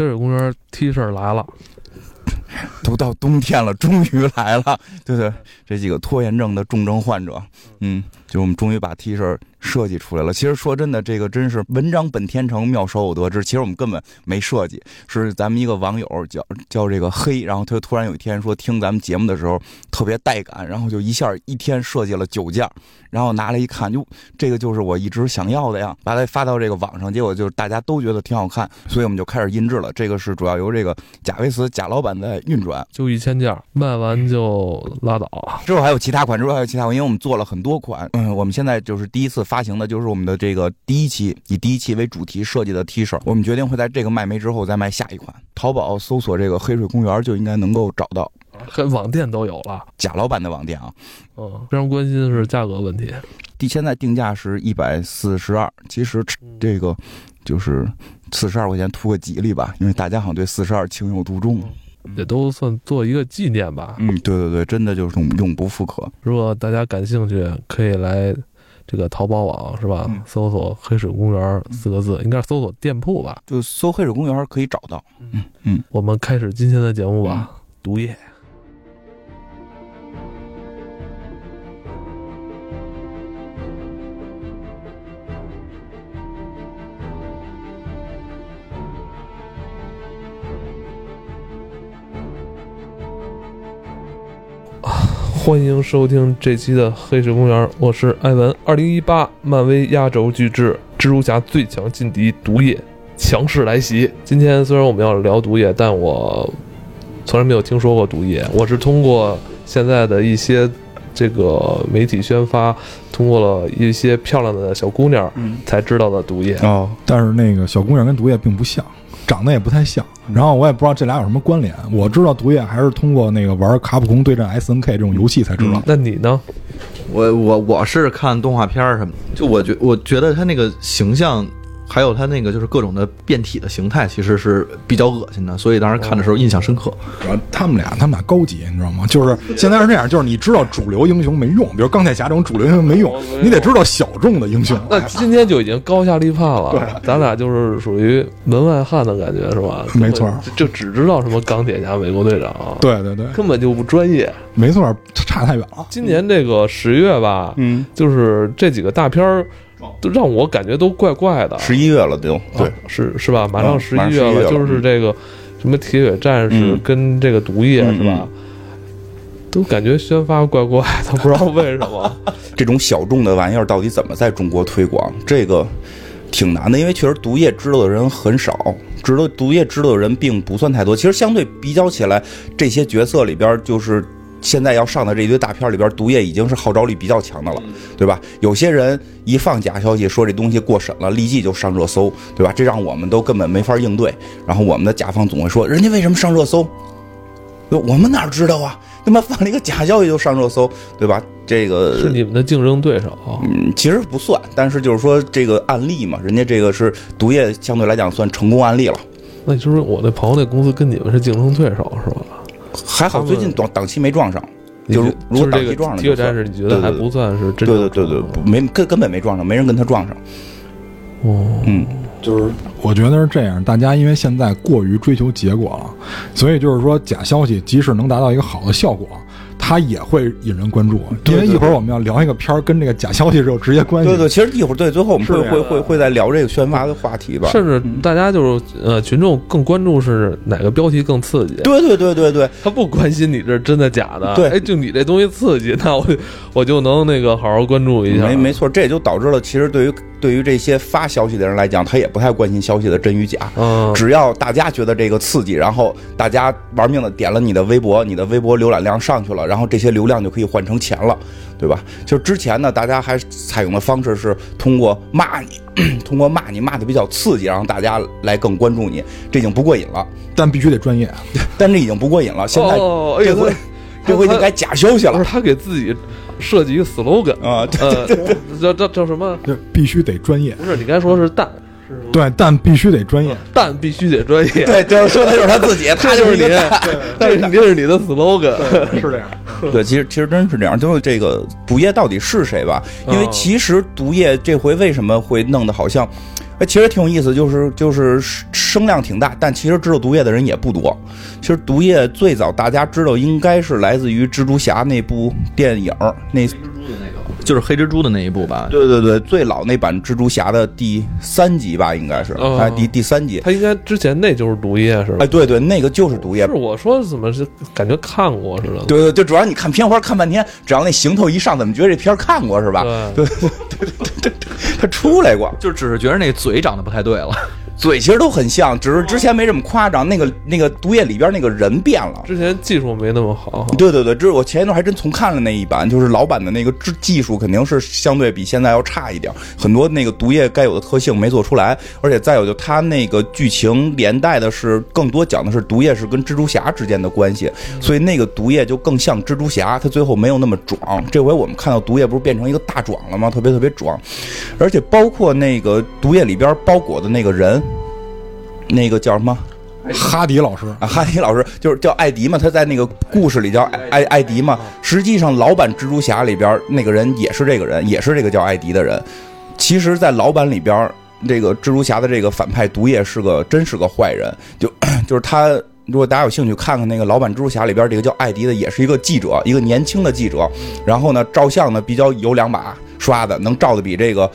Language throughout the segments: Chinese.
黑水公园 T 恤来了，都到冬天了，终于来了，对对，这几个拖延症的重症患者，嗯，就我们终于把 T 恤。设计出来了。其实说真的，这个真是文章本天成，妙手偶得之。其实我们根本没设计，是咱们一个网友叫叫这个黑，然后他突然有一天说听咱们节目的时候特别带感，然后就一下一天设计了九件，然后拿来一看，就这个就是我一直想要的呀，把它发到这个网上，结果就是大家都觉得挺好看，所以我们就开始印制了。这个是主要由这个贾维斯贾老板在运转，就一千件，卖完就拉倒。之后还有其他款，之后还有其他款，因为我们做了很多款，嗯，我们现在就是第一次发行的就是我们的。这个第一期以第一期为主题设计的 T 恤，我们决定会在这个卖没之后再卖下一款。淘宝搜索这个黑水公园就应该能够找到，网店都有了。贾老板的网店啊，嗯，非常关心的是价格问题。第现在定价是一百四十二，其实这个就是四十二块钱图个吉利吧，因为大家好像对四十二情有独钟，也都算做一个纪念吧。嗯，对对对，真的就是永永不复刻。如果大家感兴趣，可以来。这个淘宝网是吧？搜索“黑水公园”四个字，应该是搜索店铺吧？就搜“黑水公园”可以找到。嗯嗯，我们开始今天的节目吧。毒液。欢迎收听这期的《黑水公园》，我是艾文。二零一八漫威压轴巨制《蜘蛛侠最强劲敌：毒液》强势来袭。今天虽然我们要聊毒液，但我从来没有听说过毒液。我是通过现在的一些这个媒体宣发，通过了一些漂亮的小姑娘，才知道的毒液。哦，但是那个小姑娘跟毒液并不像。长得也不太像，然后我也不知道这俩有什么关联。我知道毒液还是通过那个玩卡普空对战 S N K 这种游戏才知道。那你呢？我我我是看动画片什么，就我觉我觉得他那个形象。还有他那个就是各种的变体的形态，其实是比较恶心的，所以当时看的时候印象深刻。主要他们俩，他们俩高级，你知道吗？就是现在是这样，就是你知道主流英雄没用，比如钢铁侠这种主流英雄没用，你得知道小众的英雄。那今天就已经高下立判了。对，咱俩就是属于门外汉的感觉，是吧？没错，就只知道什么钢铁侠、美国队长。对对对，根本就不专业。没错，差太远了。今年这个十月吧，嗯，就是这几个大片儿。都让我感觉都怪怪的。十一月了，都对，是是吧？马上十一月了，就是这个什么铁血战士跟这个毒液是吧？都感觉宣发怪怪的，不知道为什么。这种小众的玩意儿到底怎么在中国推广？这个挺难的，因为确实毒液知道的人很少，知道毒液知道的人并不算太多。其实相对比较起来，这些角色里边就是。现在要上的这一堆大片里边，毒液已经是号召力比较强的了，对吧？有些人一放假消息说这东西过审了，立即就上热搜，对吧？这让我们都根本没法应对。然后我们的甲方总会说：“人家为什么上热搜？我们哪知道啊？他妈放了一个假消息就上热搜，对吧？”这个是你们的竞争对手，嗯，其实不算，但是就是说这个案例嘛，人家这个是毒液相对来讲算成功案例了。那就是我那朋友那公司跟你们是竞争对手是吧？还好，最近档档期没撞上。就是如果档期撞上，这个战士你觉得还不算是真？对对对对，没根根本没撞上，没人跟他撞上。哦，嗯，就是我觉得是这样，大家因为现在过于追求结果了，所以就是说假消息即使能达到一个好的效果。它也会引人关注，因为一会儿我们要聊一个片儿，跟这个假消息是有直接关系。对对，其实一会儿对，最后我们会会会会再聊这个宣发的话题吧。甚至大家就是呃，群众更关注是哪个标题更刺激。对对对对对，他不关心你这真的假的。对，哎，就你这东西刺激，那我我就能那个好好关注一下。没没错，这也就导致了，其实对于对于这些发消息的人来讲，他也不太关心消息的真与假。嗯，只要大家觉得这个刺激，然后大家玩命的点了你的微博，你的微博浏览量上去了。然后这些流量就可以换成钱了，对吧？就之前呢，大家还采用的方式是通过骂你，通过骂你骂的比较刺激，然后大家来更关注你，这已经不过瘾了。但必须得专业，但这已经不过瘾了。现在这回这回已经改假消息了。不是他给自己设计一个 slogan 啊，叫叫叫什么？必须得专业。不是你刚才说是但。对，蛋必须得专业，蛋必须得专业。对，就是说的就是他自己，他就是你，这肯定是你的 slogan，是这样。对，其实其实真是这样，就是这个毒液到底是谁吧？因为其实毒液这回为什么会弄得好像，哎，其实挺有意思，就是就是声量挺大，但其实知道毒液的人也不多。其实毒液最早大家知道应该是来自于蜘蛛侠那部电影那。就是黑蜘蛛的那一部吧？对对对，最老那版蜘蛛侠的第三集吧，应该是，哎，第第三集。他应该之前那就是毒液是吧？哎，对对，那个就是毒液。是我说怎么是感觉看过似的？对对，就主要你看片花看半天，只要那行头一上，怎么觉得这片看过是吧？对对对对对，他出来过，就只是觉得那嘴长得不太对了。嘴其实都很像，只是之前没这么夸张。那个那个毒液里边那个人变了，之前技术没那么好。对对对，这是我前一段还真重看了那一版，就是老版的那个技技术肯定是相对比现在要差一点，很多那个毒液该有的特性没做出来。而且再有就它那个剧情连带的是更多讲的是毒液是跟蜘蛛侠之间的关系，所以那个毒液就更像蜘蛛侠，它最后没有那么壮。这回我们看到毒液不是变成一个大壮了吗？特别特别壮，而且包括那个毒液里边包裹的那个人。那个叫什么？哈迪老师啊，哈迪老师就是叫艾迪嘛，他在那个故事里叫艾艾迪嘛。实际上，老版蜘蛛侠里边那个人也是这个人，也是这个叫艾迪的人。其实，在老版里边，这个蜘蛛侠的这个反派毒液是个真是个坏人。就 就是他，如果大家有兴趣看看那个老版蜘蛛侠里边这个叫艾迪的，也是一个记者，一个年轻的记者。然后呢，照相呢比较有两把刷子，能照的比这个。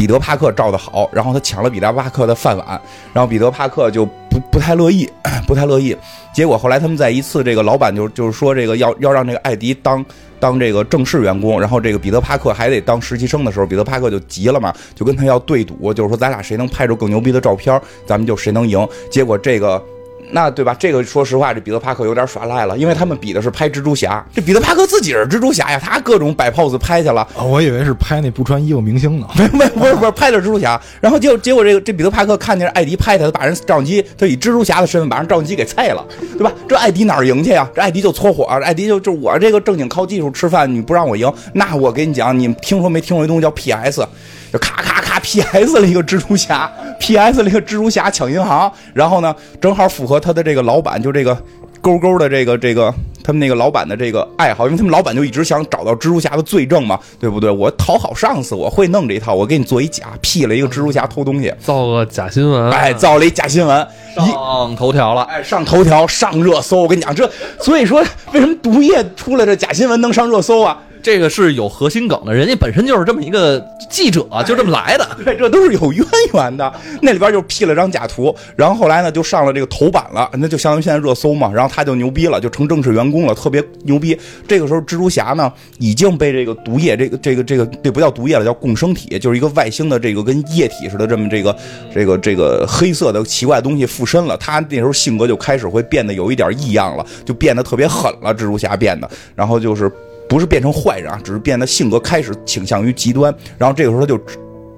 彼得·帕克照的好，然后他抢了彼得·帕克的饭碗，然后彼得·帕克就不不太乐意，不太乐意。结果后来他们在一次这个老板就就是说这个要要让这个艾迪当当这个正式员工，然后这个彼得·帕克还得当实习生的时候，彼得·帕克就急了嘛，就跟他要对赌，就是说咱俩谁能拍出更牛逼的照片，咱们就谁能赢。结果这个。那对吧？这个说实话，这彼得帕克有点耍赖了，因为他们比的是拍蜘蛛侠，这彼得帕克自己是蜘蛛侠呀，他各种摆 pose 拍去了。我以为是拍那不穿衣服明星呢，没没不是不是拍的蜘蛛侠。然后结果结果这个这彼得帕克看见艾迪拍他，他把人照相机，他以蜘蛛侠的身份把人照相机给菜了，对吧？这艾迪哪赢去呀？这艾迪就搓火，艾迪就就我这个正经靠技术吃饭，你不让我赢，那我跟你讲，你听说没听过一东西叫 PS？就咔咔咔，P.S. 了一个蜘蛛侠，P.S. 了一个蜘蛛侠抢银行，然后呢，正好符合他的这个老板，就这个勾勾的这个这个他们那个老板的这个爱好，因为他们老板就一直想找到蜘蛛侠的罪证嘛，对不对？我讨好上司，我会弄这一套，我给你做一假，P 了一个蜘蛛侠偷东西，造个假新闻，哎，造了一假新闻，上头条了，哎，上头条，上热搜。我跟你讲，这所以说，为什么毒液出来这假新闻能上热搜啊？这个是有核心梗的，人家本身就是这么一个记者，就这么来的。对，这都是有渊源的。那里边就 P 了张假图，然后后来呢就上了这个头版了，那就相当于现在热搜嘛。然后他就牛逼了，就成正式员工了，特别牛逼。这个时候蜘蛛侠呢已经被这个毒液，这个这个这个这不叫毒液了，叫共生体，就是一个外星的这个跟液体似的这么这个这个这个黑色的奇怪东西附身了。他那时候性格就开始会变得有一点异样了，就变得特别狠了。蜘蛛侠变得，然后就是。不是变成坏人啊，只是变得性格开始倾向于极端。然后这个时候他就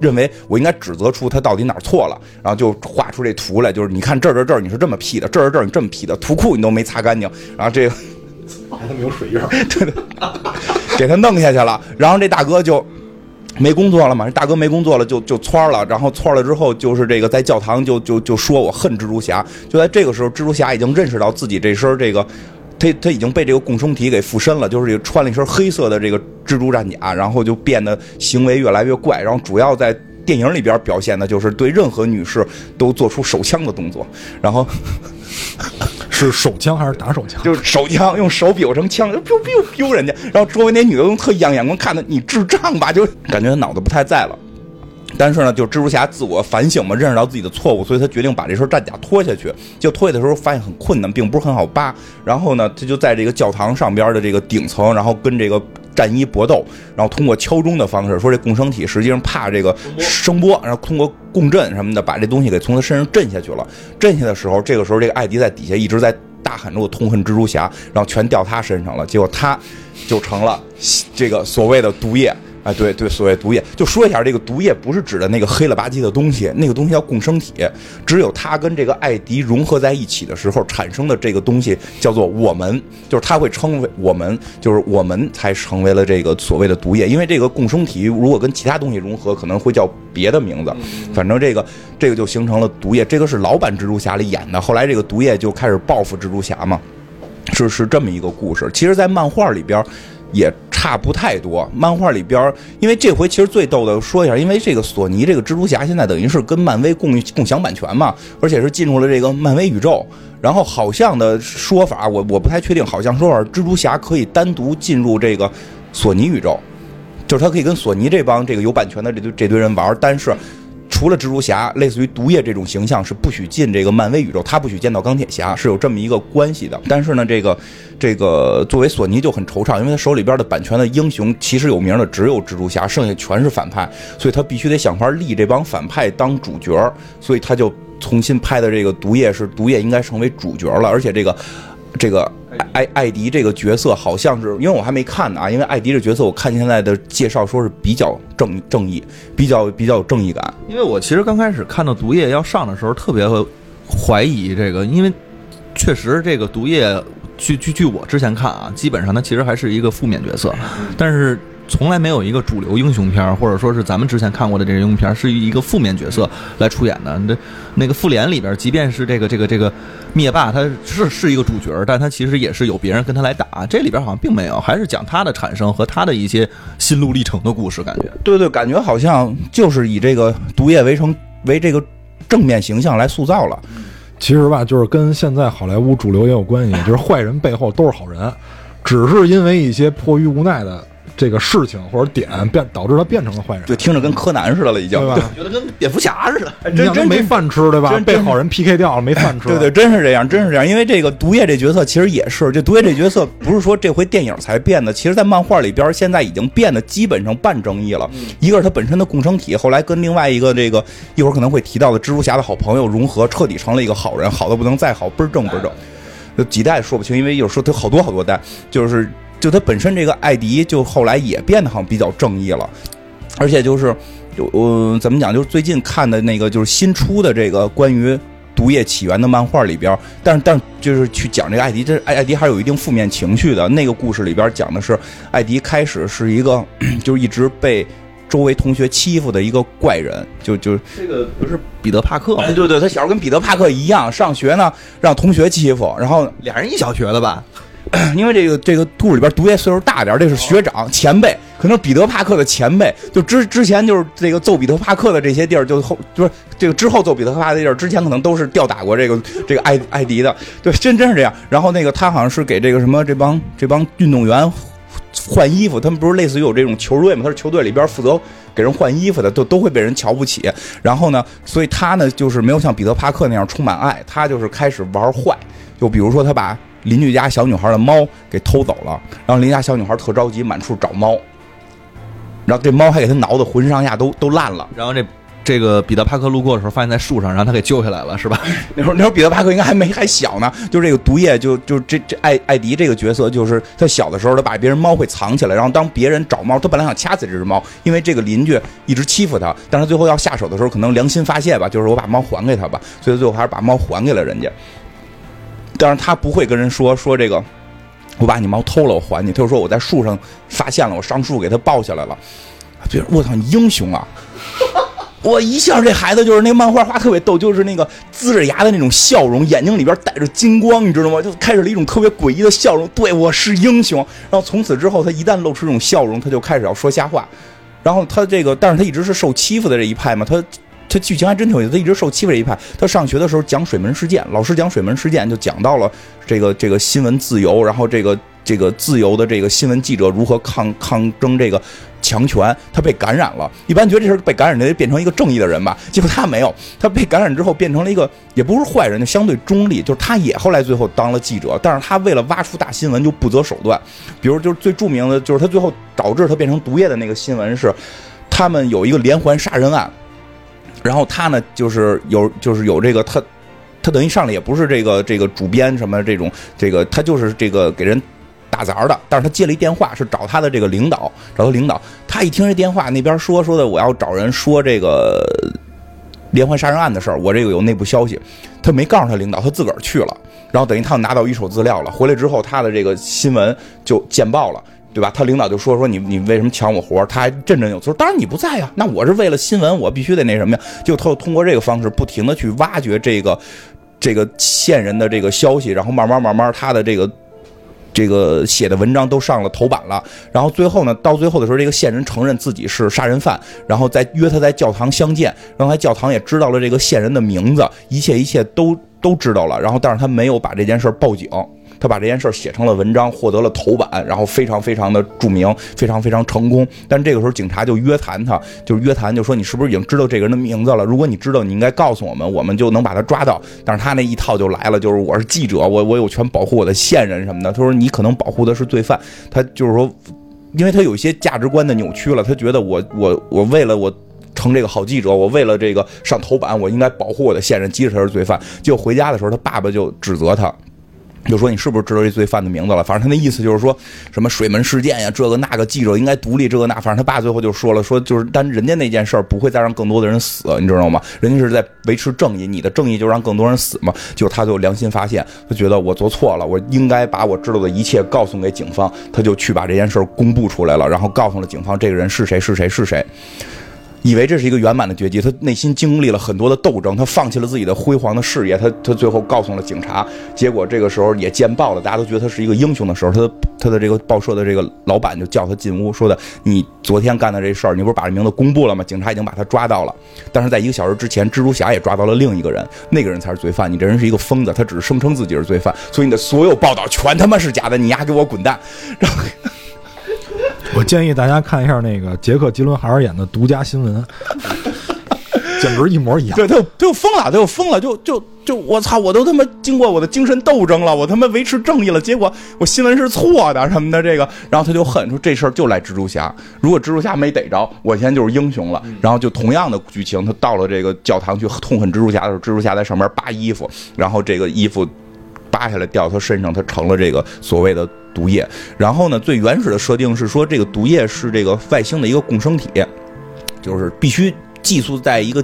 认为我应该指责出他到底哪儿错了，然后就画出这图来，就是你看这儿这儿这儿你是这么 P 的，这儿这儿你这么 P 的，图库你都没擦干净。然后这个还他妈有水印，对 对，给他弄下去了。然后这大哥就没工作了嘛，这大哥没工作了就就窜了。然后窜了之后就是这个在教堂就就就说我恨蜘蛛侠。就在这个时候，蜘蛛侠已经认识到自己这身这个。他他已经被这个共生体给附身了，就是这个穿了一身黑色的这个蜘蛛战甲，然后就变得行为越来越怪，然后主要在电影里边表现的就是对任何女士都做出手枪的动作，然后 是手枪还是打手枪？就是手枪，用手比划成枪，就 biu biu biu 人家，然后周围那女的用特异样眼光看他，你智障吧？就感觉他脑子不太在了。但是呢，就蜘蛛侠自我反省嘛，认识到自己的错误，所以他决定把这身战甲脱下去。就脱下的时候发现很困难，并不是很好扒。然后呢，他就在这个教堂上边的这个顶层，然后跟这个战衣搏斗，然后通过敲钟的方式，说这共生体实际上怕这个声波，然后通过共振什么的，把这东西给从他身上震下去了。震下的时候，这个时候这个艾迪在底下一直在大喊着我痛恨蜘蛛侠，然后全掉他身上了。结果他就成了这个所谓的毒液。哎，对对，所谓毒液，就说一下，这个毒液不是指的那个黑了吧唧的东西，那个东西叫共生体，只有它跟这个艾迪融合在一起的时候产生的这个东西叫做我们，就是它会称为我们，就是我们才成为了这个所谓的毒液，因为这个共生体如果跟其他东西融合，可能会叫别的名字，反正这个这个就形成了毒液，这个是老版蜘蛛侠里演的，后来这个毒液就开始报复蜘蛛侠嘛，是是这么一个故事，其实，在漫画里边也。差不太多。漫画里边，因为这回其实最逗的说一下，因为这个索尼这个蜘蛛侠现在等于是跟漫威共共享版权嘛，而且是进入了这个漫威宇宙。然后好像的说法，我我不太确定，好像说法蜘蛛侠可以单独进入这个索尼宇宙，就是他可以跟索尼这帮这个有版权的这堆这堆人玩，但是。除了蜘蛛侠，类似于毒液这种形象是不许进这个漫威宇宙，他不许见到钢铁侠，是有这么一个关系的。但是呢，这个这个作为索尼就很惆怅，因为他手里边的版权的英雄其实有名的只有蜘蛛侠，剩下全是反派，所以他必须得想法立这帮反派当主角，所以他就重新拍的这个毒液是毒液应该成为主角了，而且这个。这个艾艾迪这个角色好像是，因为我还没看呢啊，因为艾迪这角色我看现在的介绍说是比较正正义，比较比较有正义感。因为我其实刚开始看到毒液要上的时候，特别怀疑这个，因为确实这个毒液，据据据我之前看啊，基本上他其实还是一个负面角色，但是。从来没有一个主流英雄片，或者说是咱们之前看过的这个英雄片，是一个负面角色来出演的。那那个复联里边，即便是这个这个这个灭霸，他是是一个主角，但他其实也是有别人跟他来打。这里边好像并没有，还是讲他的产生和他的一些心路历程的故事。感觉对对，感觉好像就是以这个毒液为成为这个正面形象来塑造了。其实吧，就是跟现在好莱坞主流也有关系，就是坏人背后都是好人，只是因为一些迫于无奈的。这个事情或者点变导致他变成了坏人，对，听着跟柯南似的了，已经，对吧？觉得跟蝙蝠侠似的，真真没饭吃，对吧？被好人 PK 掉了，没饭吃。对对，真是这样，真是这样。因为这个毒液这角色其实也是，这毒液这角色不是说这回电影才变的，其实在漫画里边现在已经变得基本上半争议了。一个是他本身的共生体，后来跟另外一个这个一会儿可能会提到的蜘蛛侠的好朋友融合，彻底成了一个好人，好的不能再好，倍儿正倍儿正。有几代说不清，因为有时候他好多好多代，就是。就他本身这个艾迪，就后来也变得好像比较正义了，而且就是，就嗯怎么讲？就是最近看的那个，就是新出的这个关于毒液起源的漫画里边，但是但就是去讲这个艾迪，这艾艾迪还是有一定负面情绪的。那个故事里边讲的是，艾迪开始是一个，就是一直被周围同学欺负的一个怪人，就就这个不是彼得帕克？哎对对，他小时候跟彼得帕克一样，上学呢让同学欺负，然后俩人一小学的吧。因为这个这个故事里边毒液岁数大点，这是学长前辈，可能彼得帕克的前辈，就之之前就是这个揍彼得帕克的这些地儿，就后就是这个之后揍彼得帕克的地儿，之前可能都是吊打过这个这个艾艾迪的，对，真真是这样。然后那个他好像是给这个什么这帮这帮运动员换衣服，他们不是类似于有这种球队嘛？他是球队里边负责给人换衣服的，都都会被人瞧不起。然后呢，所以他呢就是没有像彼得帕克那样充满爱，他就是开始玩坏，就比如说他把。邻居家小女孩的猫给偷走了，然后邻家小女孩特着急，满处找猫，然后这猫还给他挠的浑身上下都都烂了。然后这这个彼得帕克路过的时候，发现在树上，然后他给救下来了，是吧？那时候那时候彼得帕克应该还没还小呢，就这个毒液就就这这艾艾迪这个角色，就是他小的时候他把别人猫会藏起来，然后当别人找猫，他本来想掐死这只猫，因为这个邻居一直欺负他，但是最后要下手的时候，可能良心发泄吧，就是我把猫还给他吧，所以最后还是把猫还给了人家。但是他不会跟人说说这个，我把你猫偷了，我还你。他就说我在树上发现了，我上树给他抱下来了。对，我操，你英雄啊！我一下这孩子就是那漫画画特别逗，就是那个呲着牙的那种笑容，眼睛里边带着金光，你知道吗？就开始了一种特别诡异的笑容。对我是英雄。然后从此之后，他一旦露出这种笑容，他就开始要说瞎话。然后他这个，但是他一直是受欺负的这一派嘛，他。他剧情还真挺有意思，他一直受欺负这一派。他上学的时候讲水门事件，老师讲水门事件就讲到了这个这个新闻自由，然后这个这个自由的这个新闻记者如何抗抗争这个强权。他被感染了，一般觉得这事被感染的变成一个正义的人吧，结果他没有，他被感染之后变成了一个也不是坏人，就相对中立。就是他也后来最后当了记者，但是他为了挖出大新闻就不择手段，比如就是最著名的就是他最后导致他变成毒液的那个新闻是，他们有一个连环杀人案。然后他呢，就是有就是有这个他，他等于上来也不是这个这个主编什么这种这个，他就是这个给人打杂的。但是他接了一电话，是找他的这个领导，找他领导。他一听这电话，那边说说的我要找人说这个连环杀人案的事儿，我这个有内部消息。他没告诉他领导，他自个儿去了。然后等于他拿到一手资料了，回来之后他的这个新闻就见报了。对吧？他领导就说说你你为什么抢我活他还振振有词当然你不在呀，那我是为了新闻，我必须得那什么呀？就他通过这个方式不停的去挖掘这个这个线人的这个消息，然后慢慢慢慢他的这个这个写的文章都上了头版了。然后最后呢，到最后的时候，这个线人承认自己是杀人犯，然后再约他在教堂相见，然后在教堂也知道了这个线人的名字，一切一切都都知道了。然后但是他没有把这件事报警。他把这件事写成了文章，获得了头版，然后非常非常的著名，非常非常成功。但这个时候警察就约谈他，就约谈，就说你是不是已经知道这个人的名字了？如果你知道，你应该告诉我们，我们就能把他抓到。但是他那一套就来了，就是我是记者，我我有权保护我的线人什么的。他说你可能保护的是罪犯，他就是说，因为他有一些价值观的扭曲了，他觉得我我我为了我成这个好记者，我为了这个上头版，我应该保护我的线人，即使他是罪犯。结果回家的时候，他爸爸就指责他。就说你是不是知道这罪犯的名字了？反正他那意思就是说什么水门事件呀，这个那个记者应该独立，这个那。反正他爸最后就说了，说就是但人家那件事儿不会再让更多的人死，你知道吗？人家是在维持正义，你的正义就让更多人死嘛。就他就良心发现，他觉得我做错了，我应该把我知道的一切告诉给警方，他就去把这件事儿公布出来了，然后告诉了警方这个人是谁是谁是谁。以为这是一个圆满的绝迹，他内心经历了很多的斗争，他放弃了自己的辉煌的事业，他他最后告诉了警察，结果这个时候也见报了，大家都觉得他是一个英雄的时候，他的他的这个报社的这个老板就叫他进屋，说的你昨天干的这事儿，你不是把这名字公布了吗？警察已经把他抓到了，但是在一个小时之前，蜘蛛侠也抓到了另一个人，那个人才是罪犯，你这人是一个疯子，他只是声称自己是罪犯，所以你的所有报道全他妈是假的，你丫给我滚蛋，然后。我建议大家看一下那个杰克·吉伦哈尔演的《独家新闻》，简直一模一样。对他，他就疯了，他就疯了，就就就我操！我都他妈经过我的精神斗争了，我他妈维持正义了，结果我新闻是错的什么的这个，然后他就恨说这事儿就赖蜘蛛侠，如果蜘蛛侠没逮着，我现在就是英雄了。然后就同样的剧情，他到了这个教堂去痛恨蜘蛛侠的时候，蜘蛛侠在上面扒衣服，然后这个衣服扒下来掉他身上，他成了这个所谓的。毒液，然后呢？最原始的设定是说，这个毒液是这个外星的一个共生体，就是必须寄宿在一个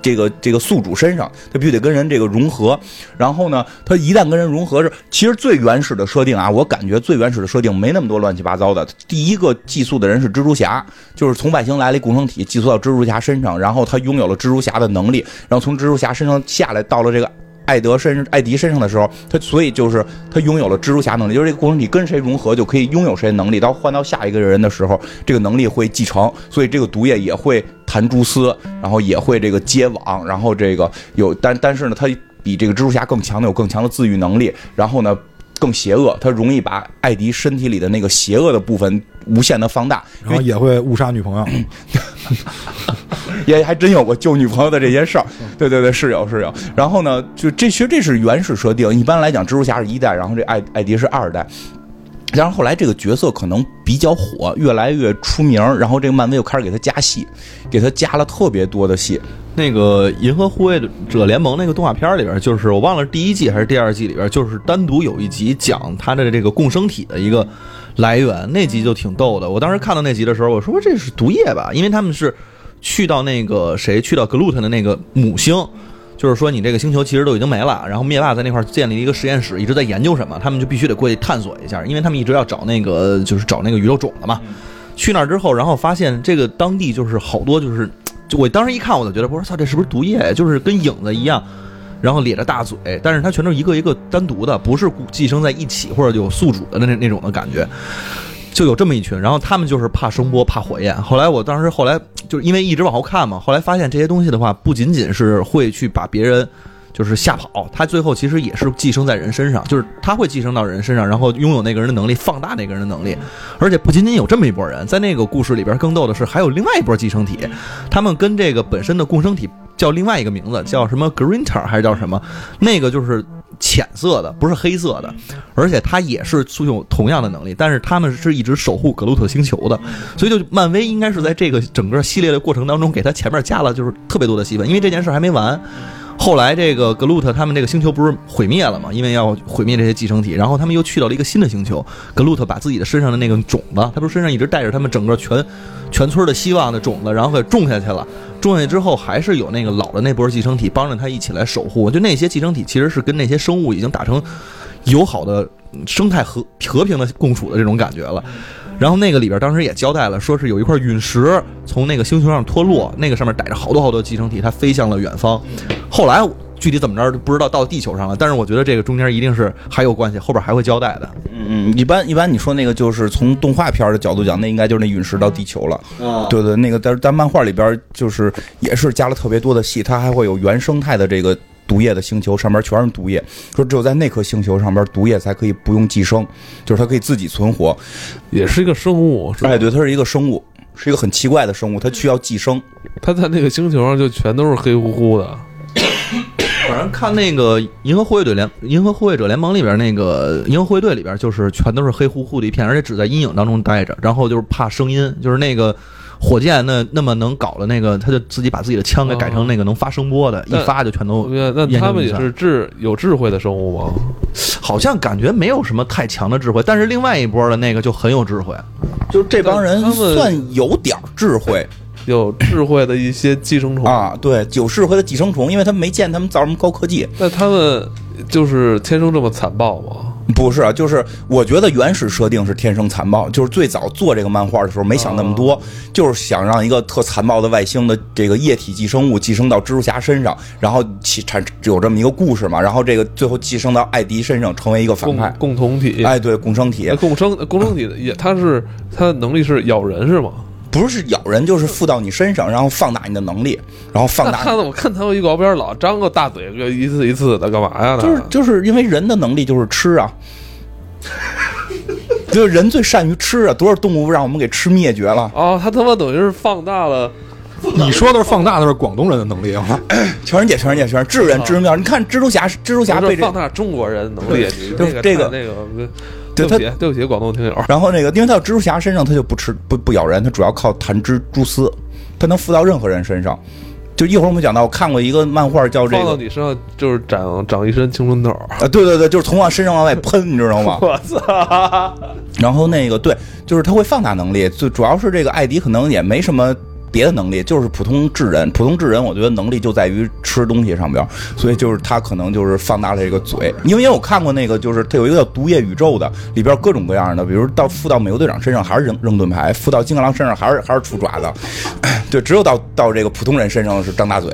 这个这个宿主身上，它必须得跟人这个融合。然后呢，它一旦跟人融合，是其实最原始的设定啊，我感觉最原始的设定没那么多乱七八糟的。第一个寄宿的人是蜘蛛侠，就是从外星来了一共生体寄宿到蜘蛛侠身上，然后他拥有了蜘蛛侠的能力，然后从蜘蛛侠身上下来到了这个。艾德身艾迪身上的时候，他所以就是他拥有了蜘蛛侠能力，就是这个过程你跟谁融合就可以拥有谁的能力。到换到下一个人的时候，这个能力会继承，所以这个毒液也会弹蛛丝，然后也会这个接网，然后这个有但但是呢，他比这个蜘蛛侠更强的有更强的自愈能力，然后呢。更邪恶，他容易把艾迪身体里的那个邪恶的部分无限的放大，然后也会误杀女朋友，也还真有过救女朋友的这些事儿。对对对，是有是有。然后呢，就这其实这是原始设定，一般来讲，蜘蛛侠是一代，然后这艾艾迪是二代。然后后来这个角色可能比较火，越来越出名，然后这个漫威又开始给他加戏，给他加了特别多的戏。那个《银河护卫者联盟》那个动画片里边，就是我忘了第一季还是第二季里边，就是单独有一集讲他的这个共生体的一个来源，那集就挺逗的。我当时看到那集的时候，我说这是毒液吧？因为他们是去到那个谁，去到格鲁特的那个母星。就是说，你这个星球其实都已经没了，然后灭霸在那块建立了一个实验室，一直在研究什么，他们就必须得过去探索一下，因为他们一直要找那个，就是找那个宇宙种子嘛。去那儿之后，然后发现这个当地就是好多，就是我当时一看，我就觉得，我说操，这是不是毒液？就是跟影子一样，然后咧着大嘴，但是它全都是一个一个单独的，不是寄生在一起或者有宿主的那那种的感觉。就有这么一群，然后他们就是怕声波、怕火焰。后来我当时后来就是因为一直往后看嘛，后来发现这些东西的话，不仅仅是会去把别人就是吓跑，他最后其实也是寄生在人身上，就是他会寄生到人身上，然后拥有那个人的能力，放大那个人的能力。而且不仅仅有这么一波人，在那个故事里边更逗的是，还有另外一波寄生体，他们跟这个本身的共生体叫另外一个名字，叫什么 Greener 还是叫什么？那个就是。浅色的，不是黑色的，而且它也是拥有同样的能力，但是他们是一直守护格鲁特星球的，所以就漫威应该是在这个整个系列的过程当中，给他前面加了就是特别多的戏份，因为这件事还没完。后来这个格鲁特他们这个星球不是毁灭了嘛？因为要毁灭这些寄生体，然后他们又去到了一个新的星球。格鲁特把自己的身上的那个种子，他不是身上一直带着他们整个全全村的希望的种子，然后给种下去了。种下去之后，还是有那个老的那波寄生体帮着他一起来守护。就那些寄生体其实是跟那些生物已经打成友好的生态和和平的共处的这种感觉了。然后那个里边当时也交代了，说是有一块陨石从那个星球上脱落，那个上面带着好多好多寄生体，它飞向了远方。后来具体怎么着不知道到地球上了，但是我觉得这个中间一定是还有关系，后边还会交代的。嗯嗯，一般一般你说那个就是从动画片的角度讲，那应该就是那陨石到地球了。啊对对，那个在在漫画里边就是也是加了特别多的戏，它还会有原生态的这个毒液的星球，上面全是毒液，说只有在那颗星球上边毒液才可以不用寄生，就是它可以自己存活。也是一个生物，哎，对，它是一个生物，是一个很奇怪的生物，它需要寄生。它在那个星球上就全都是黑乎乎的，反正看那个《银河护卫队联》《银河护卫者联盟》里边那个《银河护卫队》里边，就是全都是黑乎乎的一片，而且只在阴影当中待着，然后就是怕声音，就是那个火箭那那么能搞的那个，他就自己把自己的枪给改成那个能发声波的，一发就全都那那他们也是智有智慧的生物吗？好像感觉没有什么太强的智慧，但是另外一波的那个就很有智慧。就这帮人算有点智慧有智慧的一些寄生虫，啊，对，有智慧的寄生虫，因为他们没见他们造什么高科技。那他们就是天生这么残暴吗？不是啊，就是我觉得原始设定是天生残暴，就是最早做这个漫画的时候没想那么多，就是想让一个特残暴的外星的这个液体寄生物寄生到蜘蛛侠身上，然后起产有这么一个故事嘛，然后这个最后寄生到艾迪身上，成为一个反共派。共同体，哎，对，共生体共生共生体的也，它是它的能力是咬人是吗？不是咬人，就是附到你身上，然后放大你的能力，然后放大那看的我看他们预告片老张个大嘴，一次一次的干嘛呀？就是就是因为人的能力就是吃啊，就是人最善于吃啊，多少动物让我们给吃灭绝了，哦，他他妈等于是放大了，你说的是放大的是广东人的能力啊，全世界全世界全是智人智人妙。你看蜘蛛侠，蜘蛛侠被放大中国人能力，你就是那个这个那个，对对不起对不起，广东听友，然后那个，因为他有蜘蛛侠身上，他就不吃不不咬人，他主要靠弹蜘蛛丝，他能附到任何人身上。就一会儿我们讲到，我看过一个漫画叫这放到个你身上就是长长一身青春痘。啊，对对对，就是从往身上往外喷，你知道吗？我操！然后那个对，就是他会放大能力，最主要是这个艾迪可能也没什么别的能力，就是普通智人。普通智人，我觉得能力就在于吃东西上边，所以就是他可能就是放大了这个嘴。因为因为我看过那个，就是他有一个叫毒液宇宙的，里边各种各样的，比如到附到美国队长身上还是扔扔盾牌，附到金刚狼身上还是还是出爪子，对，只有到到这个普通人身上是张大嘴。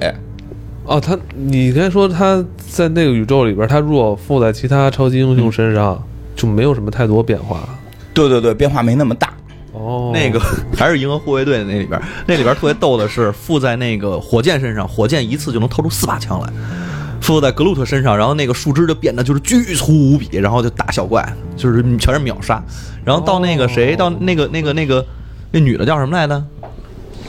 哦，他你刚才说他在那个宇宙里边，他如果附在其他超级英雄身上，就没有什么太多变化。对对对，变化没那么大。哦，那个 还是银河护卫队那里边，那里边特别逗的是附在那个火箭身上，火箭一次就能掏出四把枪来。附在格鲁特身上，然后那个树枝就变得就是巨粗无比，然后就打小怪，就是全是秒杀。然后到那个谁，到那个那个那个那女的叫什么来着？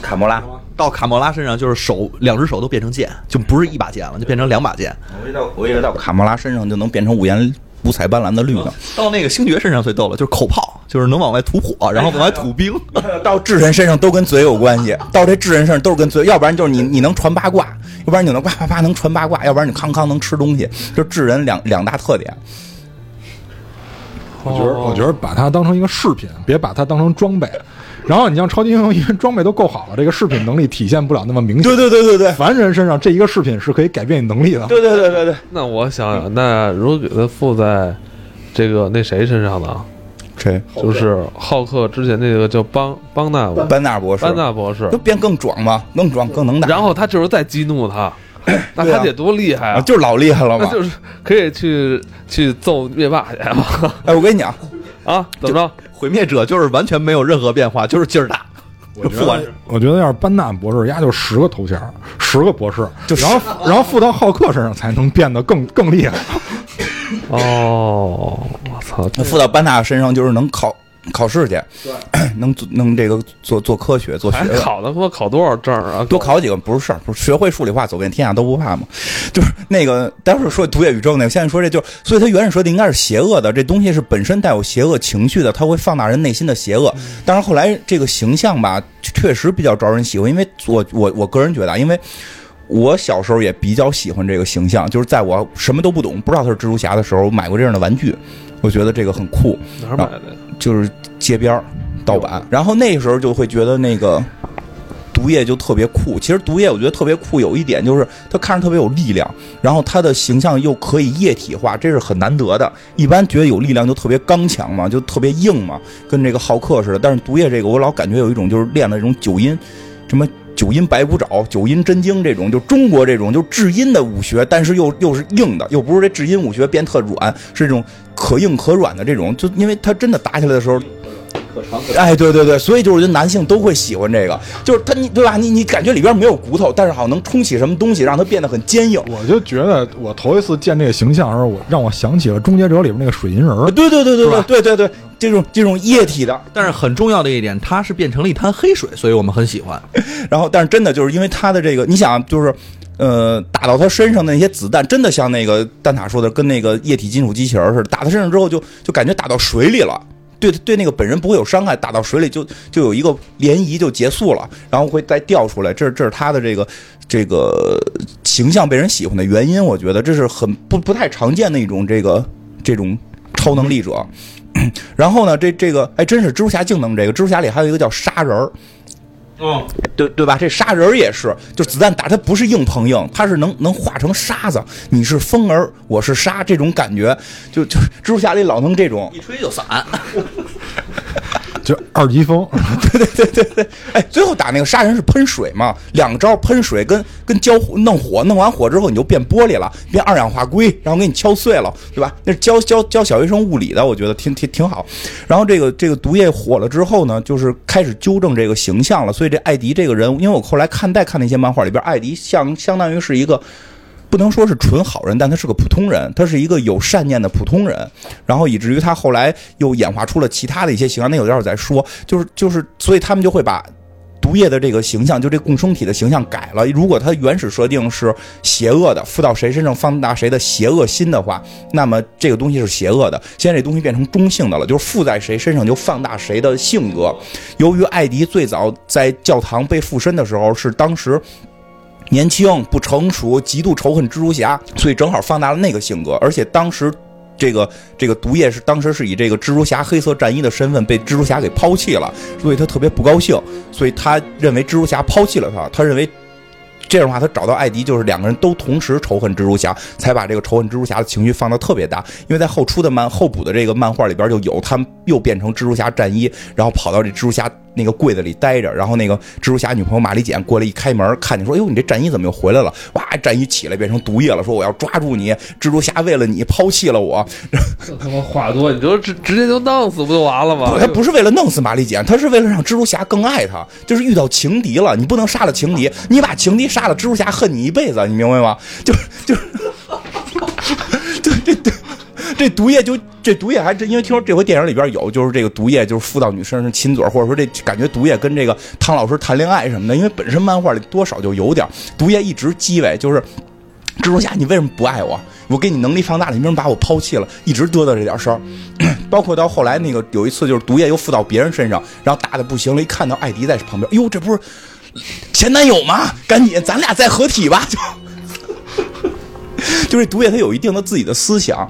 卡莫拉，到卡莫拉身上就是手两只手都变成剑，就不是一把剑了，就变成两把剑。我以为到我以为到卡莫拉身上就能变成五颜五彩斑斓的绿呢。到那个星爵身上最逗了，就是口炮，就是能往外吐火，然后往外吐冰。到智人身上都跟嘴有关系，到这智人身上都是跟嘴，要不然就是你你能传八卦，要不然你能啪啪啪能传八卦，要不然你康康能吃东西，就智人两两大特点。我觉得，我觉得把它当成一个饰品，别把它当成装备。然后你像超级英雄，因为装备都够好了，这个饰品能力体现不了那么明显。对对对对对凡人身上这一个饰品是可以改变你能力的。对对对对对，那我想想，那如果给他附在这个那谁身上呢？谁？就是浩克之前那个叫邦邦纳班纳博士，班纳博士就，变更壮嘛，更壮更能打，然后他就是在激怒他，那他得多厉害啊，啊！就是老厉害了嘛。那 就是可以去去揍灭霸去啊！哎，我跟你讲，啊，怎么着？毁灭者就是完全没有任何变化，就是劲儿大。我觉得我觉得要是班纳博士，丫就十个头衔，十个博士，就然后 然后附到浩克身上才能变得更更厉害。哦，我操！附到班纳身上就是能考考试去，能做能这个做做科学做学问。考的多考多少证啊？多考几个不是事儿，不是学会数理化走遍天下都不怕吗？就是那个，待会儿说毒液宇宙那个，现在说这就，所以它原始设定应该是邪恶的，这东西是本身带有邪恶情绪的，它会放大人内心的邪恶。但是后来这个形象吧，确实比较招人喜欢，因为我我我个人觉得啊，因为。我小时候也比较喜欢这个形象，就是在我什么都不懂，不知道他是蜘蛛侠的时候，我买过这样的玩具，我觉得这个很酷。哪儿买的？就是街边儿盗版，然后那时候就会觉得那个毒液就特别酷。其实毒液我觉得特别酷，有一点就是它看着特别有力量，然后它的形象又可以液体化，这是很难得的。一般觉得有力量就特别刚强嘛，就特别硬嘛，跟这个浩克似的。但是毒液这个我老感觉有一种就是练的这种九阴什么。九阴白骨爪、九阴真经这种，就中国这种就至阴的武学，但是又又是硬的，又不是这至阴武学变特软，是这种可硬可软的这种，就因为他真的打起来的时候。可长可哎，对对对，所以就是我觉得男性都会喜欢这个，就是他你对吧？你你感觉里边没有骨头，但是好像能冲起什么东西，让它变得很坚硬。我就觉得我头一次见这个形象的时候，我让我想起了《终结者》里边那个水银人儿。对对对对对对对对，这种这种液体的，但是很重要的一点，它是变成了一滩黑水，所以我们很喜欢。然后但是真的就是因为它的这个，你想就是。呃，打到他身上的那些子弹，真的像那个蛋挞说的，跟那个液体金属机器人似的，打他身上之后就就感觉打到水里了。对对，那个本人不会有伤害，打到水里就就有一个涟漪就结束了，然后会再掉出来。这是这是他的这个这个形象被人喜欢的原因，我觉得这是很不不太常见的一种这个这种超能力者。然后呢，这这个哎，真是蜘蛛侠净能这个，蜘蛛侠里还有一个叫杀人儿。嗯，对对吧？这杀人也是，就子弹打它不是硬碰硬，它是能能化成沙子。你是风儿，我是沙，这种感觉，就就蜘蛛侠里老能这种。一吹就散。就二级风，对 对对对对，哎，最后打那个杀人是喷水嘛，两招喷水跟跟浇弄火，弄完火之后你就变玻璃了，变二氧化硅，然后给你敲碎了，对吧？那是教教教小学生物理的，我觉得挺挺挺好。然后这个这个毒液火了之后呢，就是开始纠正这个形象了。所以这艾迪这个人，因为我后来看再看那些漫画里边，艾迪像相当于是一个。不能说是纯好人，但他是个普通人，他是一个有善念的普通人，然后以至于他后来又演化出了其他的一些形象，那有待会儿再说。就是就是，所以他们就会把毒液的这个形象，就这共生体的形象改了。如果他原始设定是邪恶的，附到谁身上放大谁的邪恶心的话，那么这个东西是邪恶的。现在这东西变成中性的了，就是附在谁身上就放大谁的性格。由于艾迪最早在教堂被附身的时候是当时。年轻不成熟，极度仇恨蜘蛛侠，所以正好放大了那个性格。而且当时，这个这个毒液是当时是以这个蜘蛛侠黑色战衣的身份被蜘蛛侠给抛弃了，所以他特别不高兴，所以他认为蜘蛛侠抛弃了他，他认为。这样的话，他找到艾迪，就是两个人都同时仇恨蜘蛛侠，才把这个仇恨蜘蛛侠的情绪放得特别大。因为在后出的漫后补的这个漫画里边就有，他们又变成蜘蛛侠战衣，然后跑到这蜘蛛侠那个柜子里待着，然后那个蜘蛛侠女朋友玛丽简过来一开门，看见说：“哎呦，你这战衣怎么又回来了？”哇，战衣起来变成毒液了，说：“我要抓住你！”蜘蛛侠为了你抛弃了我。这他妈话多，你就直直接就弄死不就完了吗？他不是为了弄死玛丽简，他是为了让蜘蛛侠更爱他。就是遇到情敌了，你不能杀了情敌，你把情敌杀了，蜘蛛侠恨你一辈子，你明白吗？就就，这毒液就这毒液还真，因为听说这回电影里边有，就是这个毒液就是附到女生上亲嘴，或者说这感觉毒液跟这个汤老师谈恋爱什么的，因为本身漫画里多少就有点毒液一直叽歪，就是蜘蛛侠，你为什么不爱我？我给你能力放大了，你为什么把我抛弃了？一直嘚嘚这点事儿，包括到后来那个有一次就是毒液又附到别人身上，然后打的不行了，一看到艾迪在旁边，哟，这不是前男友吗？赶紧咱俩再合体吧！就 就这毒液他有一定的自己的思想。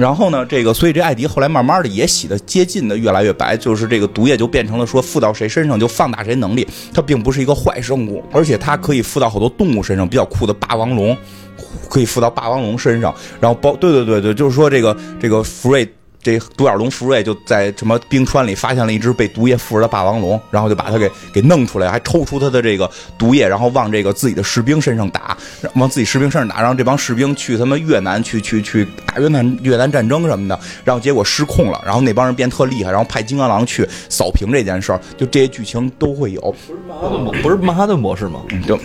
然后呢，这个所以这艾迪后来慢慢的也洗的接近的越来越白，就是这个毒液就变成了说附到谁身上就放大谁能力，它并不是一个坏生物，而且它可以附到好多动物身上，比较酷的霸王龙，可以附到霸王龙身上，然后包对对对对，就是说这个这个福瑞。这独眼龙福瑞就在什么冰川里发现了一只被毒液附着的霸王龙，然后就把它给给弄出来，还抽出它的这个毒液，然后往这个自己的士兵身上打，往自己士兵身上打，让这帮士兵去他妈越南去去去打越南越南战争什么的，然后结果失控了，然后那帮人变特厉害，然后派金刚狼去扫平这件事儿，就这些剧情都会有。不是曼哈顿模式吗？嗯，就，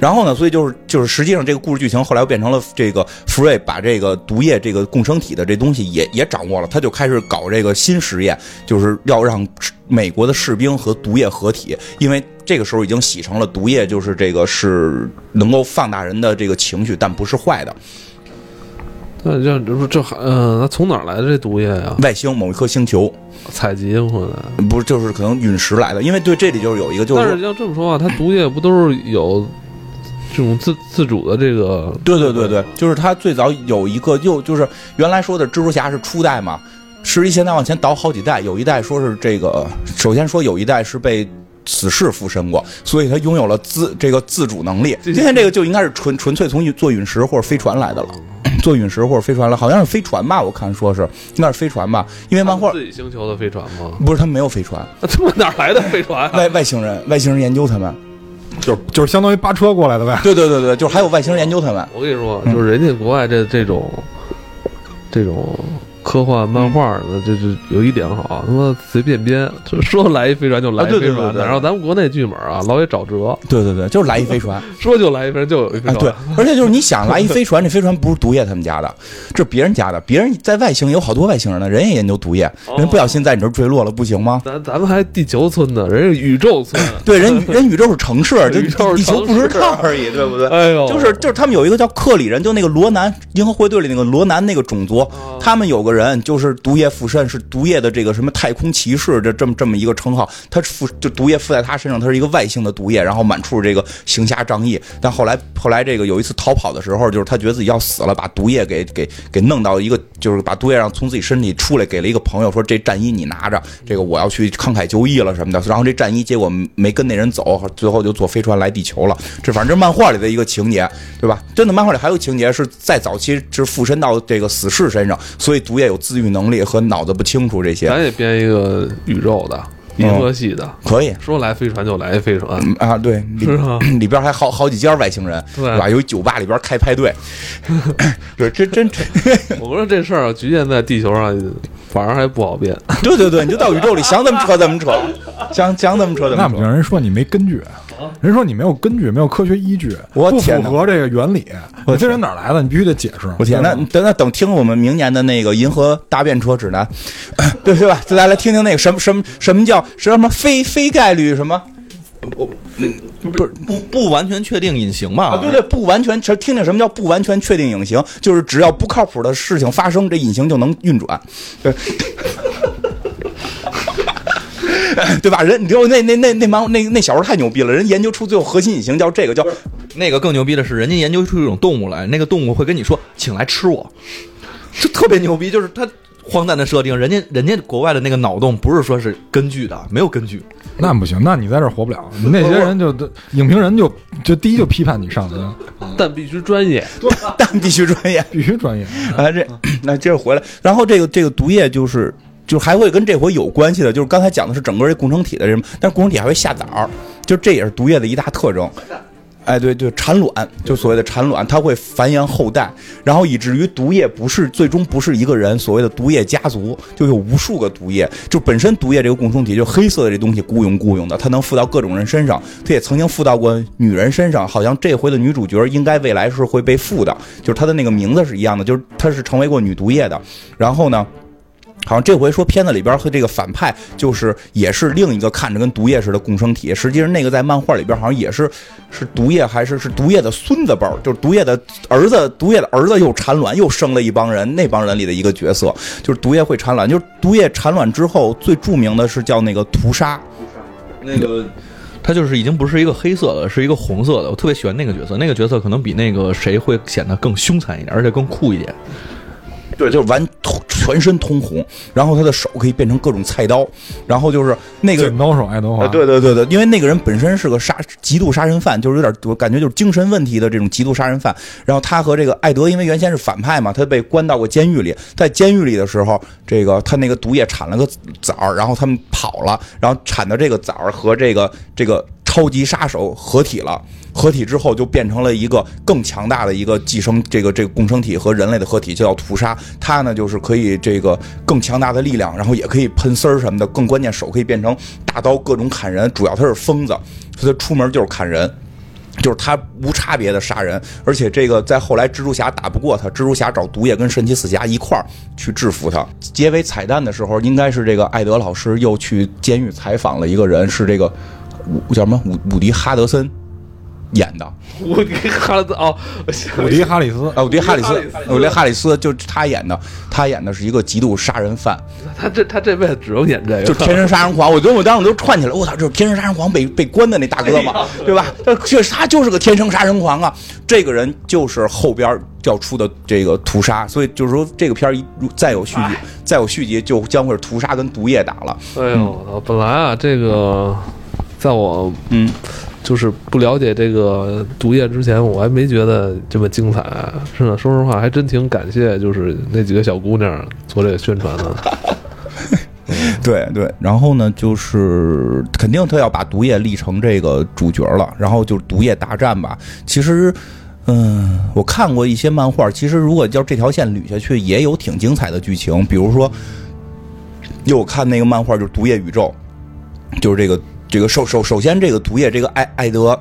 然后呢，所以就是就是实际上这个故事剧情后来又变成了这个福瑞把这个毒液这个共生体的这东西也也掌握了，他就开始搞这个新实验，就是要让美国的士兵和毒液合体，因为这个时候已经洗成了毒液，就是这个是能够放大人的这个情绪，但不是坏的。那这这这还嗯，那从哪来的这毒液呀？外星某一颗星球，采集回来。不是就是可能陨石来的，因为对这里就是有一个就是但是要这么说啊，它毒液不都是有这种自自主的这个？对对对对，就是他最早有一个，又就是原来说的蜘蛛侠是初代嘛，实际现在往前倒好几代，有一代说是这个，首先说有一代是被死侍附身过，所以他拥有了自这个自主能力。今天这个就应该是纯纯粹从坐陨石或者飞船来的了，坐陨石或者飞船了，好像是飞船吧？我看说是应该是飞船吧，因为漫画自己星球的飞船吗？不是他们没有飞船，那他妈哪儿来的飞船啊？外外星人外星人研究他们。就是就是相当于扒车过来的呗。对对对对，就是还有外星人研究他们。我跟你说，就是人家国外这这种这种科幻漫画的，这这有一点好，他妈随便编，就说来一飞船就来一飞船的。然后咱们国内剧本啊，老也找辙，对对对，就是来一飞船。说就来一飞船就有一飞。对，而且就是你想来一飞船，这飞船不是毒液他们家的，这是别人家的。别人在外星有好多外星人呢，人也研究毒液，人不小心在你这儿坠落了，不行吗？咱咱们还地球村呢，人家宇宙村。对，人人宇宙是城市，这宇宙是地球不知道而已，对不对？哎呦，就是就是他们有一个叫克里人，就那个罗南银河护卫队里那个罗南那个种族，他们有个人人就是毒液附身，是毒液的这个什么太空骑士这这么这么一个称号，他附就毒液附在他身上，他是一个外星的毒液，然后满处这个行侠仗义。但后来后来这个有一次逃跑的时候，就是他觉得自己要死了，把毒液给给给弄到一个，就是把毒液让从自己身体出来，给了一个朋友说这战衣你拿着，这个我要去慷慨就义了什么的。然后这战衣结果没跟那人走，最后就坐飞船来地球了。这反正这漫画里的一个情节，对吧？真的漫画里还有情节是在早期是附身到这个死士身上，所以毒液有自愈能力和脑子不清楚这些。咱也编一个宇宙的银河系的，可以。说来飞船就来飞船，嗯啊，对，里是吧？里边还好好几家外星人，对。吧？有酒吧里边开派对，对，真真真，我说这事儿啊局限在地球上，反而还不好编。对对对，你就到宇宙里想怎么扯怎么扯，想想怎么扯怎么扯。那不行，人说你没根据，人说你没有根据，没有科学依据，不我符合这个原理。我这人哪儿来的？你必须得解释。我天，那等那等听我们明年的那个银河搭便车指南，对对吧？再来听听那个什么什么什么叫什么非非概率什么不是不不完全确定隐形嘛？啊？对对，不完全，听听什么叫不完全确定隐形，就是只要不靠谱的事情发生，这隐形就能运转，对。对吧？人，你就那那那那帮那那小时候太牛逼了，人研究出最后核心隐形叫这个叫那个更牛逼的是，人家研究出一种动物来，那个动物会跟你说，请来吃我，这特别牛逼。就是它荒诞的设定，人家人家国外的那个脑洞不是说是根据的，没有根据。那不行，那你在这儿活不了。你那些人就都影评人就就第一就批判你上的，但必须专业。但必须专业。必须专业。啊，这那接着回来，然后这个这个毒液就是就还会跟这回有关系的，就是刚才讲的是整个这共生体的人，但是共生体还会下崽儿，就这也是毒液的一大特征。哎，对对，产卵，就所谓的产卵，它会繁衍后代，然后以至于毒液不是最终不是一个人，所谓的毒液家族就有无数个毒液，就本身毒液这个共生体就黑色的这东西雇佣雇佣的，它能附到各种人身上，它也曾经附到过女人身上，好像这回的女主角应该未来是会被附的，就是她的那个名字是一样的，就是她是成为过女毒液的，然后呢。好像这回说片子里边和这个反派就是也是另一个看着跟毒液似的共生体，实际上那个在漫画里边好像也是是毒液还是是毒液的孙子辈儿，就是毒液的儿子，毒液的儿子又产卵又生了一帮人，那帮人里的一个角色，就是毒液会产卵，就是毒液产卵之后最著名的是叫那个屠杀，那个它就是已经不是一个黑色的，是一个红色的。我特别喜欢那个角色，那个角色可能比那个谁会显得更凶残一点，而且更酷一点。对，就是完全身通红，然后他的手可以变成各种菜刀，然后就是那个剪刀手爱德华，啊，对对对对，因为那个人本身是个杀极度杀人犯，就是有点我感觉就是精神问题的这种极度杀人犯。然后他和这个艾德，因为原先是反派嘛，他被关到过监狱里。在监狱里的时候，这个他那个毒液产了个枣儿，然后他们跑了，然后产的这个枣儿和这个这个超级杀手合体了。合体之后就变成了一个更强大的一个寄生这个这个共生体和人类的合体，就叫屠杀。它呢就是可以这个更强大的力量，然后也可以喷丝儿什么的，更关键手可以变成大刀，各种砍人。主要他是疯子，所以他出门就是砍人。就是他无差别的杀人，而且这个在后来蜘蛛侠打不过他，蜘蛛侠找毒液跟神奇四侠一块儿去制服他。结尾彩蛋的时候，应该是这个艾德老师又去监狱采访了一个人，是这个武叫什么武武迪哈德森演的。我给哈了哦，伍迪·哈里斯，啊，伍迪哈里斯伍迪哈里，斯伍迪哈里斯就是他演的，他演的是一个极度杀人犯，他这他这辈子只能演这个，就天生杀人狂。我觉得我当时都串起来，我操，就是天生杀人狂被被关的那大哥嘛，对吧？他确实他就是个天生杀人狂啊。这个人就是后边要出的这个屠杀，所以就是说这个片儿一如再有续集，再有续集就将会是屠杀跟毒液打了。哎呦，我操！本来啊，这个在我嗯，就是不了解这个毒液之前，我还没觉得这么精彩。是呢，说实话，还真挺感谢，就是那几个小姑娘做这个宣传的。对对，然后呢，就是肯定他要把毒液立成这个主角了，然后就是毒液大战吧。其实，嗯，我看过一些漫画，其实如果要这条线捋下去，也有挺精彩的剧情。比如说，因为我看那个漫画就是《毒液宇宙》，就是这个这个首首首先这个毒液这个艾艾德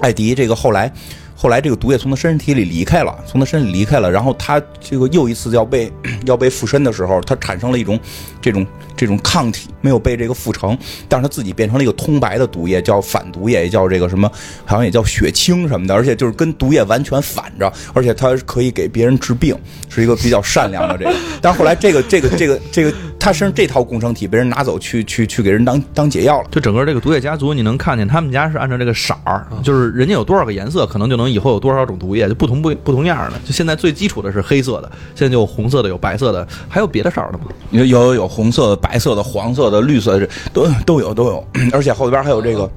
艾迪这个后来。后来这个毒液从他身体里离开了，从他身体离开了，然后他这个又一次要被 要被附身的时候，他产生了一种这种这种抗体，没有被这个复成，但是他自己变成了一个通白的毒液，叫反毒液，也叫这个什么，好像也叫血清什么的，而且就是跟毒液完全反着，而且它可以给别人治病，是一个比较善良的这个。但是后来这个这个这个这个他身上这套共生体被人拿走去去去给人当当解药了。就整个这个毒液家族，你能看见他们家是按照这个色儿，就是人家有多少个颜色，可能就能以后有多少种毒液，就不同不不同样的。就现在最基础的是黑色的，现在就有红色的，有白色的，还有别的色儿的吗？有有有红色的、白色的、黄色的、绿色的，都都有都有，而且后边还有这个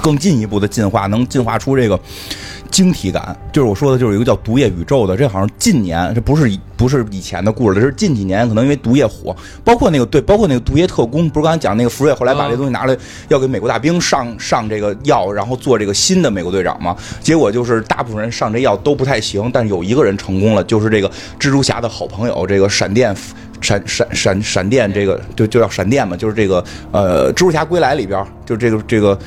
更进一步的进化，能进化出这个晶体感。就是我说的，就是一个叫毒液宇宙的，这好像近年，这不是不是以前的故事了，这是近几年可能因为毒液火，包括那个对，包括那个毒液特工，不是刚才讲那个福瑞后来把这东西拿来要给美国大兵上上这个药，然后做这个新的美国队长嘛？结果就是大部分人上这药都不太行，但是有一个人成功了，就是这个蜘蛛侠的好朋友，这个闪电。闪闪闪闪电，这个就就叫闪电嘛，就是这个呃，蜘蛛侠归来里边，就这个这个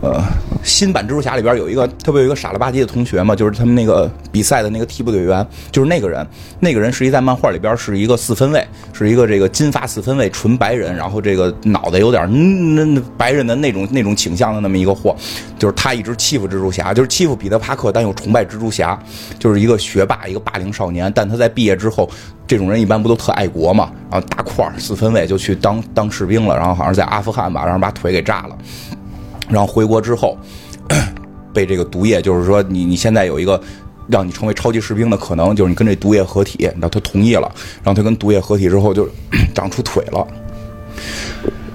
呃，新版蜘蛛侠里边有一个特别有一个傻了吧唧的同学嘛，就是他们那个比赛的那个替补队员，就是那个人，那个人实际在漫画里边是一个四分卫，是一个这个金发四分卫，纯白人，然后这个脑袋有点那白人的那种那种倾向的那么一个货，就是他一直欺负蜘蛛侠，就是欺负彼得帕克，但又崇拜蜘蛛侠，就是一个学霸，一个霸凌少年，但他在毕业之后。这种人一般不都特爱国嘛？然后大块四分卫就去当当士兵了，然后好像在阿富汗吧，让人把腿给炸了。然后回国之后，被这个毒液，就是说你你现在有一个让你成为超级士兵的可能，就是你跟这毒液合体，然后他同意了，然后他跟毒液合体之后就 长出腿了，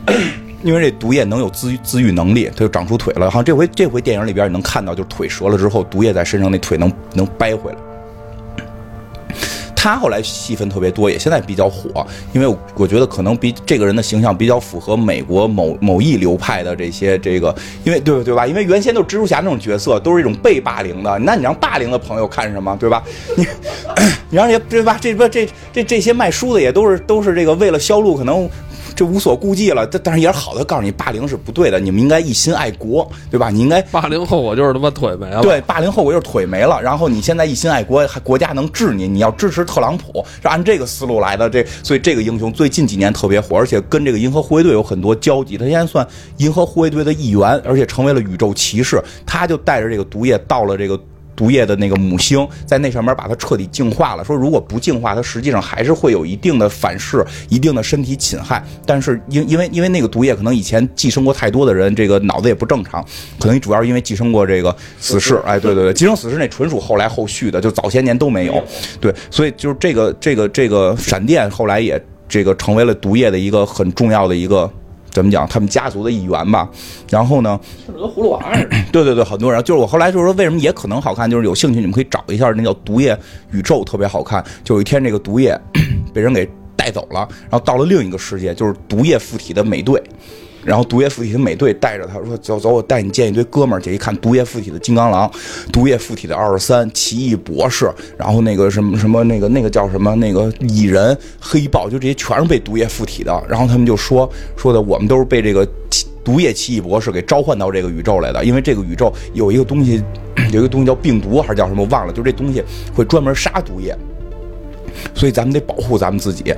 因为这毒液能有自自愈能力，他就长出腿了。好像这回这回电影里边你能看到，就是腿折了之后，毒液在身上那腿能能掰回来。他后来戏份特别多，也现在比较火，因为我觉得可能比这个人的形象比较符合美国某某一流派的这些这个，因为对对吧？因为原先都是蜘蛛侠那种角色，都是一种被霸凌的，那你让霸凌的朋友看什么，对吧？你 你让这对吧？这不这这这些卖书的也都是都是这个为了销路，可能。这无所顾忌了，但但是也是好的，告诉你霸凌是不对的，你们应该一心爱国，对吧？你应该霸凌后我就是他妈腿没了。对，霸凌后我就是腿没了。然后你现在一心爱国，还国家能治你，你要支持特朗普，是按这个思路来的。这所以这个英雄最近几年特别火，而且跟这个银河护卫队有很多交集。他现在算银河护卫队的一员，而且成为了宇宙骑士。他就带着这个毒液到了这个。毒液的那个母星，在那上面把它彻底净化了。说如果不净化，它实际上还是会有一定的反噬，一定的身体侵害。但是因因为因为那个毒液可能以前寄生过太多的人，这个脑子也不正常，可能主要是因为寄生过这个死士。哎，对对对，寄生死士那纯属后来后续的，就早些年都没有。对，所以就是这个这个这个闪电后来也这个成为了毒液的一个很重要的一个。怎么讲？他们家族的一员吧。然后呢？是个葫芦娃似的。对对对，很多人就是我后来就是说，为什么也可能好看？就是有兴趣你们可以找一下，那叫《毒液宇宙》，特别好看。就有一天，这个毒液 被人给带走了，然后到了另一个世界，就是毒液附体的美队。然后毒液附体的美队带着他说：“走走，我带你见一堆哥们儿去。”一看毒液附体的金刚狼，毒液附体的二十三奇异博士，然后那个什么什么那个那个叫什么那个蚁人黑豹，就这些全是被毒液附体的。然后他们就说说的，我们都是被这个毒液奇异博士给召唤到这个宇宙来的，因为这个宇宙有一个东西，有一个东西叫病毒还是叫什么，忘了，就这东西会专门杀毒液，所以咱们得保护咱们自己。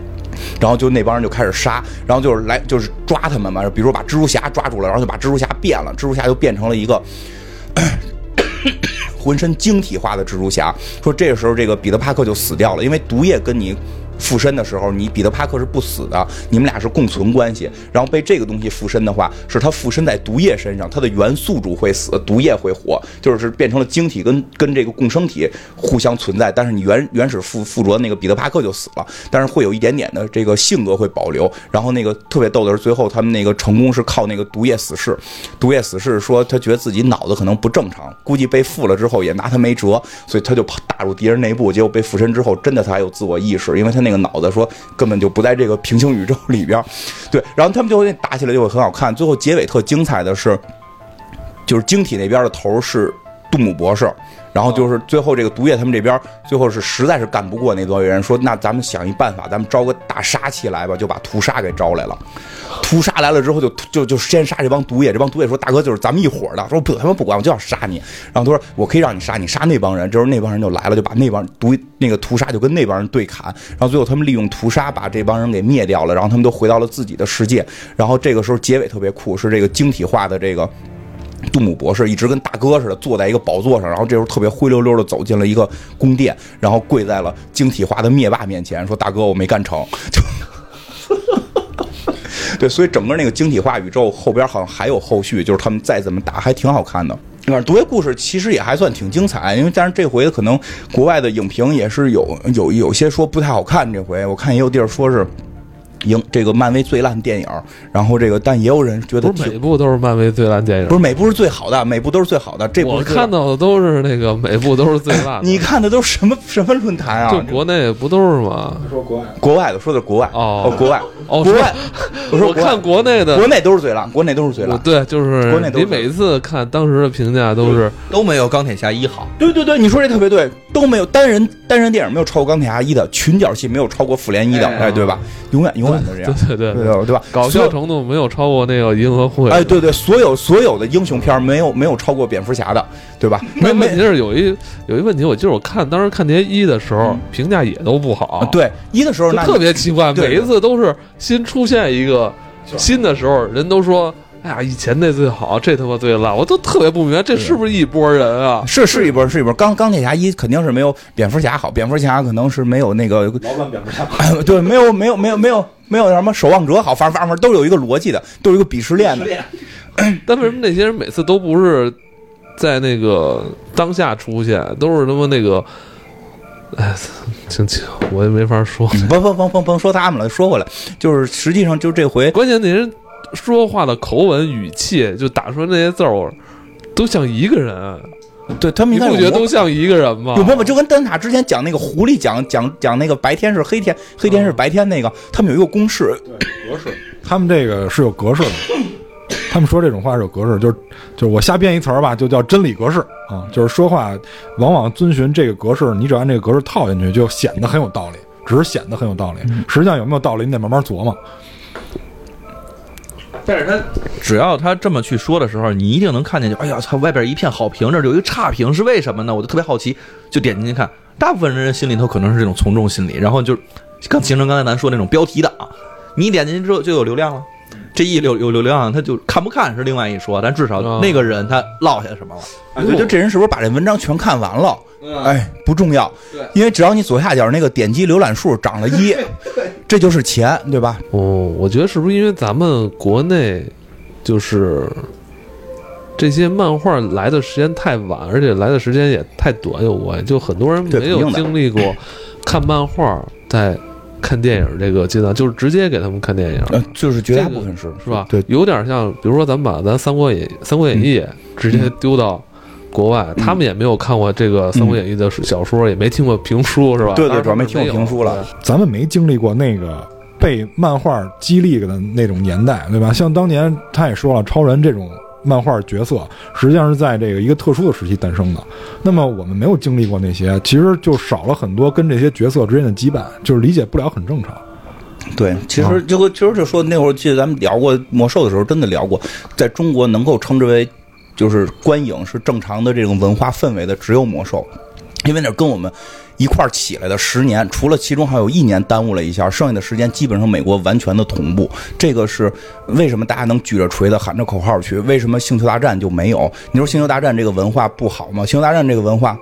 然后就那帮人就开始杀，然后就是来就是抓他们嘛。比如说把蜘蛛侠抓住了，然后就把蜘蛛侠变了，蜘蛛侠就变成了一个 浑身晶体化的蜘蛛侠。说这个时候这个彼得帕克就死掉了，因为毒液跟你。附身的时候，你彼得帕克是不死的，你们俩是共存关系。然后被这个东西附身的话，是他附身在毒液身上，他的原宿主会死，毒液会活，就是变成了晶体跟跟这个共生体互相存在。但是你原原始附附着的那个彼得帕克就死了，但是会有一点点的这个性格会保留。然后那个特别逗的是，最后他们那个成功是靠那个毒液死士，毒液死士说他觉得自己脑子可能不正常，估计被附了之后也拿他没辙，所以他就打入敌人内部，结果被附身之后，真的他还有自我意识，因为他。那个脑子，说根本就不在这个平行宇宙里边。对，然后他们就会打起来就会很好看，最后结尾特精彩的是，就是晶体那边的头是杜姆博士。然后就是最后这个毒液他们这边最后是实在是干不过那多人，说那咱们想一办法，咱们招个大杀器来吧，就把屠杀给招来了。屠杀来了之后就就就先杀这帮毒液，这帮毒液说大哥就是咱们一伙的，说不他们不管我就要杀你。然后他说我可以让你杀你杀那帮人，这时候那帮人就来了，就把那帮毒那个屠杀就跟那帮人对砍。然后最后他们利用屠杀把这帮人给灭掉了，然后他们都回到了自己的世界。然后这个时候结尾特别酷，是这个晶体化的这个。杜姆博士一直跟大哥似的坐在一个宝座上，然后这时候特别灰溜溜的走进了一个宫殿，然后跪在了晶体化的灭霸面前，说：“大哥，我没干成。”就，对，所以整个那个晶体化宇宙后边好像还有后续，就是他们再怎么打还挺好看的。啊，毒液故事其实也还算挺精彩，因为但是这回可能国外的影评也是有有有些说不太好看。这回我看也有地儿说是。影这个漫威最烂电影，然后这个但也有人觉得不是每部都是漫威最烂电影，不是每部是最好的，每部都是最好的。这我看到的都是那个每部都是最烂。你看的都是什么什么论坛啊？就国内不都是吗？说国外，国外的说的国外哦，国外哦，国外。我说我看国内的，国内都是最烂，国内都是最烂。对，就是国内你每一次看当时的评价都是都没有钢铁侠一好。对对对，你说这特别对，都没有单人单人电影没有超过钢铁侠一的，群角戏没有超过复联一的，哎，对吧？永远永远都这样。对对。对对对吧？搞笑程度没有超过那个银河护卫。哎，对对，所有所有的英雄片没有没有超过蝙蝠侠的，对吧？没没，就是有一有一问题，我就是我看当时看那些一的时候，评价也都不好。对一的时候，那特别奇怪，每一次都是新出现一个新的时候，人都说。哎呀，以前那最好，这他妈最烂，我都特别不明白，这是不是一波人啊？是是一波，是一波。钢钢铁侠一肯定是没有蝙蝠侠好，蝙蝠侠可能是没有那个老版蝙蝠侠，对，没有没有没有没有没有什么守望者好，反正反正都有一个逻辑的，都有一个鄙视链的。但为什么那些人每次都不是在那个当下出现，都是他妈那个？哎，我也没法说。甭甭甭甭甭说他们了，说回来，就是实际上就这回，关键那人。说话的口吻、语气，就打出来那些字儿，都像一个人。对他们，你不觉得都像一个人吗？有模仿，就跟灯塔之前讲那个狐狸讲讲讲那个白天是黑天，黑天是白天那个，他们有一个公式，对格式。他们这个是有格式的。他们说这种话是有格式，就是就是我瞎编一词儿吧，就叫真理格式啊。就是说话往往遵循这个格式，你只要按这个格式套进去，就显得很有道理，只是显得很有道理。实际上有没有道理，你得慢慢琢磨。但是他只要他这么去说的时候，你一定能看见，就哎呀，他，外边一片好评，这有一个差评，是为什么呢？我就特别好奇，就点进去看。大部分人心里头可能是这种从众心理，然后就刚形成刚才咱说那种标题党，你点进去之后就有流量了。这一流有流量，他就看不看是另外一说，但至少那个人他落下什么了？我觉得这人是不是把这文章全看完了？哎，不重要，因为只要你左下角那个点击浏览数涨了一，这就是钱，对吧？哦，我觉得是不是因为咱们国内就是这些漫画来的时间太晚，而且来的时间也太短有关，就很多人没有经历过看漫画在。看电影这个阶段，就是直接给他们看电影，就是绝大部分是是吧？对，有点像，比如说咱们把咱《三国演三国演义》直接丢到国外，他们也没有看过这个《三国演义》的小说，也没听过评书，是吧？对对，主要没听过评书了。咱们没经历过那个被漫画激励的那种年代，对吧？像当年他也说了，超人这种。漫画角色实际上是在这个一个特殊的时期诞生的，那么我们没有经历过那些，其实就少了很多跟这些角色之间的羁绊，就是理解不了，很正常。对，其实就其实就说那会儿记得咱们聊过魔兽的时候，真的聊过，在中国能够称之为就是观影是正常的这种文化氛围的，只有魔兽，因为那跟我们。一块儿起来的十年，除了其中还有一年耽误了一下，剩下的时间基本上美国完全的同步。这个是为什么大家能举着锤子喊着口号去？为什么星球大战就没有？你说星球大战这个文化不好吗？星球大战这个文化。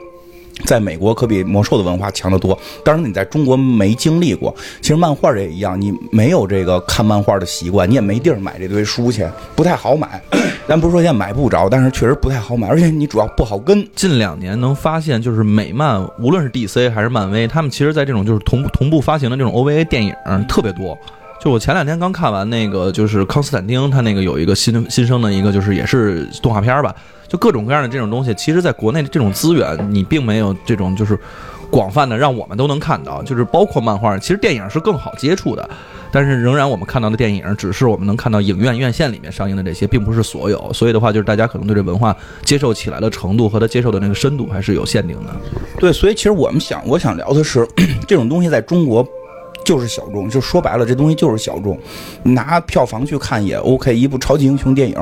在美国可比魔兽的文化强得多，当然你在中国没经历过。其实漫画也一样，你没有这个看漫画的习惯，你也没地儿买这堆书去，不太好买。咱不是说现在买不着，但是确实不太好买，而且你主要不好跟。近两年能发现，就是美漫，无论是 DC 还是漫威，他们其实在这种就是同同步发行的这种 OVA 电影特别多。就我前两天刚看完那个，就是康斯坦丁，他那个有一个新新生的一个，就是也是动画片吧。就各种各样的这种东西，其实在国内的这种资源，你并没有这种就是广泛的让我们都能看到，就是包括漫画，其实电影是更好接触的，但是仍然我们看到的电影只是我们能看到影院院线里面上映的这些，并不是所有。所以的话，就是大家可能对这文化接受起来的程度和他接受的那个深度还是有限定的。对，所以其实我们想，我想聊的是 这种东西在中国就是小众，就说白了，这东西就是小众，拿票房去看也 OK。一部超级英雄电影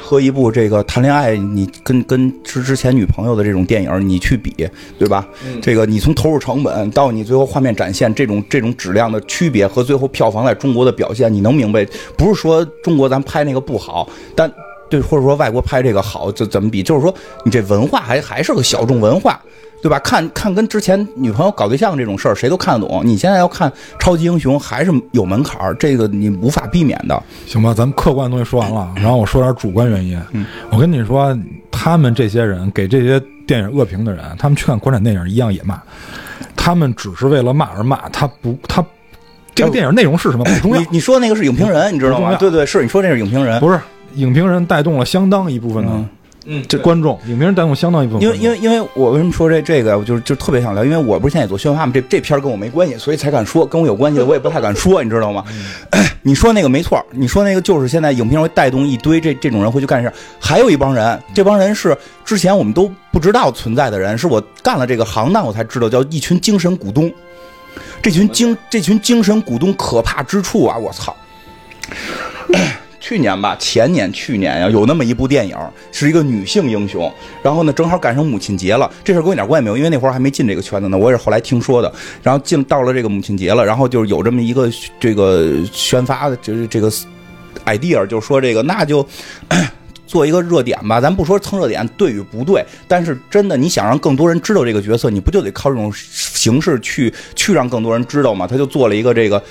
和一部这个谈恋爱，你跟跟之之前女朋友的这种电影你去比，对吧？这个你从投入成本到你最后画面展现这种这种质量的区别和最后票房在中国的表现，你能明白？不是说中国咱拍那个不好，但对，或者说外国拍这个好，怎怎么比？就是说你这文化还还是个小众文化。对吧？看看跟之前女朋友搞对象这种事儿，谁都看得懂。你现在要看超级英雄，还是有门槛儿，这个你无法避免的。行吧，咱们客观的东西说完了，然后我说点主观原因。嗯，我跟你说，他们这些人给这些电影恶评的人，他们去看国产电影一样也骂，他们只是为了骂而骂，他不，他这个电影内容是什么不重要你。你说那个是影评人，你知道吗？对对，是你说那是影评人。不是影评人带动了相当一部分的嗯嗯，这观众，影评人带动相当一部分，因为因为因为我为什么说这这个，我就是就特别想聊，因为我不是现在也做宣发嘛，这这片儿跟我没关系，所以才敢说，跟我有关系的我也不太敢说，你知道吗？你说那个没错，你说那个就是现在影评人会带动一堆这这种人会去干事，还有一帮人，这帮人是之前我们都不知道存在的人，是我干了这个行当我才知道，叫一群精神股东。这群精这群精神股东可怕之处啊，我操！去年吧，前年、去年呀，有那么一部电影，是一个女性英雄，然后呢，正好赶上母亲节了。这事跟我一点关系没有，因为那会儿还没进这个圈子呢，我也是后来听说的。然后进到了这个母亲节了，然后就是有这么一个这个宣发的，就是这个 idea，就是说这个那就。做一个热点吧，咱不说蹭热点对与不对，但是真的你想让更多人知道这个角色，你不就得靠这种形式去去让更多人知道吗？他就做了一个这个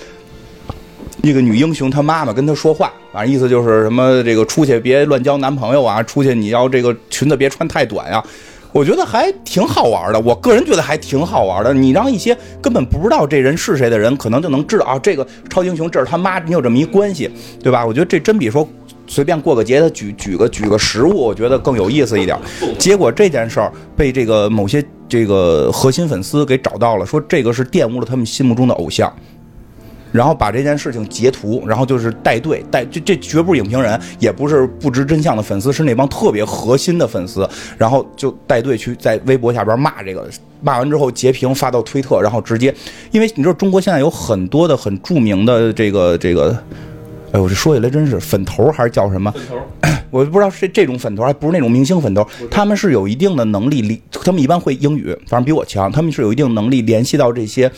那个女英雄，她妈妈跟她说话，反正意思就是什么这个出去别乱交男朋友啊，出去你要这个裙子别穿太短呀、我觉得还挺好玩的，我个人觉得还挺好玩的。你让一些根本不知道这人是谁的人，可能就能知道啊，这个超英雄这是他妈，你有这么一关系，对吧？我觉得这真比说随便过个节，他举举个举个实物，我觉得更有意思一点。结果这件事儿被这个某些这个核心粉丝给找到了，说这个是玷污了他们心目中的偶像。然后把这件事情截图，然后就是带队带这这绝不是影评人，也不是不知真相的粉丝，是那帮特别核心的粉丝，然后就带队去在微博下边骂这个，骂完之后截屏发到推特，然后直接，因为你知道中国现在有很多的很著名的这个这个，哎我这说起来真是粉头还是叫什么？我不知道是这种粉头，还不是那种明星粉头，他们是有一定的能力联，他们一般会英语，反正比我强，他们是有一定能力联系到这些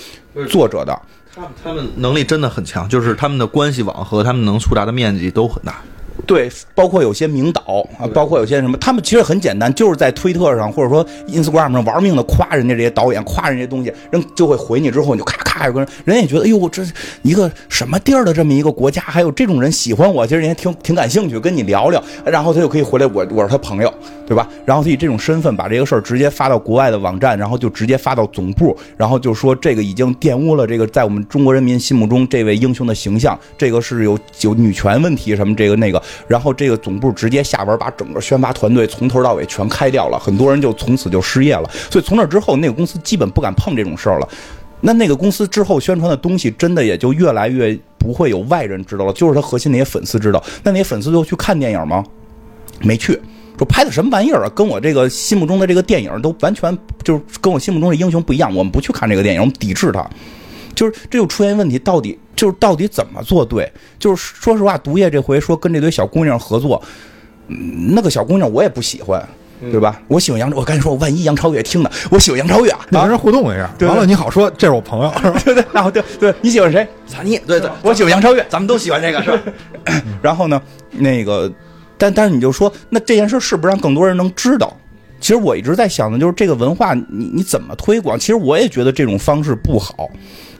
作者的。他们他们能力真的很强，就是他们的关系网和他们能触达的面积都很大。对，包括有些名导啊，包括有些什么，他们其实很简单，就是在推特上或者说 Instagram 上玩命的夸人家这些导演，夸人家东西，人就会回你之后，你就咔咔有个人，人家也觉得，哎呦，这一个什么地儿的这么一个国家，还有这种人喜欢我，其实人家挺挺感兴趣，跟你聊聊，然后他就可以回来，我我是他朋友，对吧？然后他以这种身份把这个事儿直接发到国外的网站，然后就直接发到总部，然后就说这个已经玷污了这个在我们中国人民心目中这位英雄的形象，这个是有有女权问题什么这个那个，然后这个总部直接下文把整个宣发团队从头到尾全开掉了，很多人就从此就失业了，所以从那之后，那个公司基本不敢碰这种事儿了。那那个公司之后宣传的东西，真的也就越来越不会有外人知道了，就是他核心那些粉丝知道。那那些粉丝就去看电影吗？没去。说拍的什么玩意儿啊？跟我这个心目中的这个电影都完全就是跟我心目中的英雄不一样。我们不去看这个电影，我们抵制它。就是这就出现问题，到底就是到底怎么做对？就是说实话，毒液这回说跟这堆小姑娘合作，嗯那个小姑娘我也不喜欢，对吧？我喜欢杨，我赶紧说，万一杨超越听呢？我喜欢杨超越啊，你跟人互动一下，对完了你好说这是我朋友，是吧？对对，然后对对，你喜欢谁？咱你对对，我喜欢杨超越。咱们都喜欢这个是吧？然后呢，那个，但但是你就说，那这件事是不是让更多人能知道？其实我一直在想的就是这个文化，你你怎么推广？其实我也觉得这种方式不好，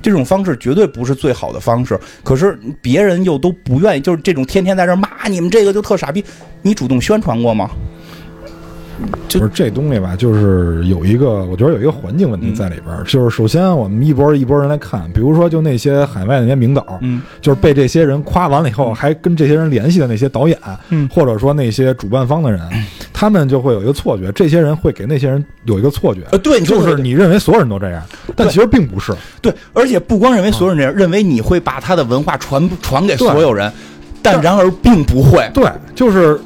这种方式绝对不是最好的方式。可是别人又都不愿意，就是这种天天在这骂你们这个就特傻逼，你主动宣传过吗？就是这东西吧，就是有一个，我觉得有一个环境问题在里边儿。就是首先我们一波一波人来看，比如说就那些海外那些名导，嗯，就是被这些人夸完了以后，还跟这些人联系的那些导演，嗯。或者说那些主办方的人，他们就会有一个错觉，这些人会给那些人有一个错觉，呃，对，就是你认为所有人都这样，但其实并不是。对，而且不光认为所有人这样，认为你会把他的文化传传给所有人，但然而并不会。对，就是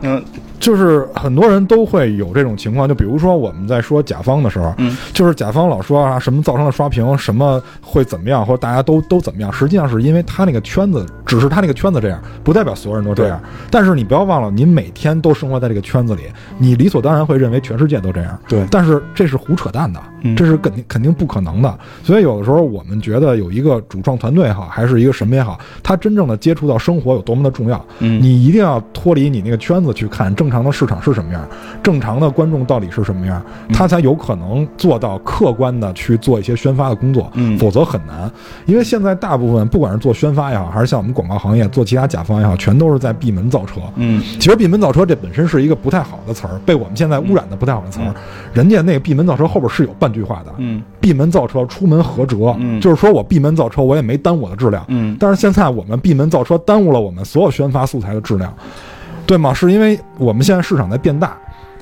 嗯就是很多人都会有这种情况，就比如说我们在说甲方的时候，嗯，就是甲方老说啊什么造成了刷屏，什么会怎么样，或者大家都都怎么样，实际上是因为他那个圈子，只是他那个圈子这样，不代表所有人都这样。但是你不要忘了，你每天都生活在这个圈子里，你理所当然会认为全世界都这样。对但是这是胡扯淡的，嗯这是肯定肯定不可能的。所以有的时候我们觉得有一个主创团队也好，还是一个什么也好，他真正的接触到生活有多么的重要。嗯你一定要脱离你那个圈子去看正常的市场是什么样，正常的观众到底是什么样，嗯他才有可能做到客观的去做一些宣发的工作，嗯否则很难。因为现在大部分不管是做宣发也好，还是像我们广告行业做其他甲方也好，全都是在闭门造车。嗯其实闭门造车这本身是一个不太好的词儿，被我们现在污染的不太好的词儿。人家那个闭门造车后边是有半句话的，嗯闭门造车，出门合辙，嗯就是说我闭门造车，我也没耽误我的质量。嗯但是现在我们闭门造车，耽误了我们所有宣发素材的质量，对吗？是因为我们现在市场在变大，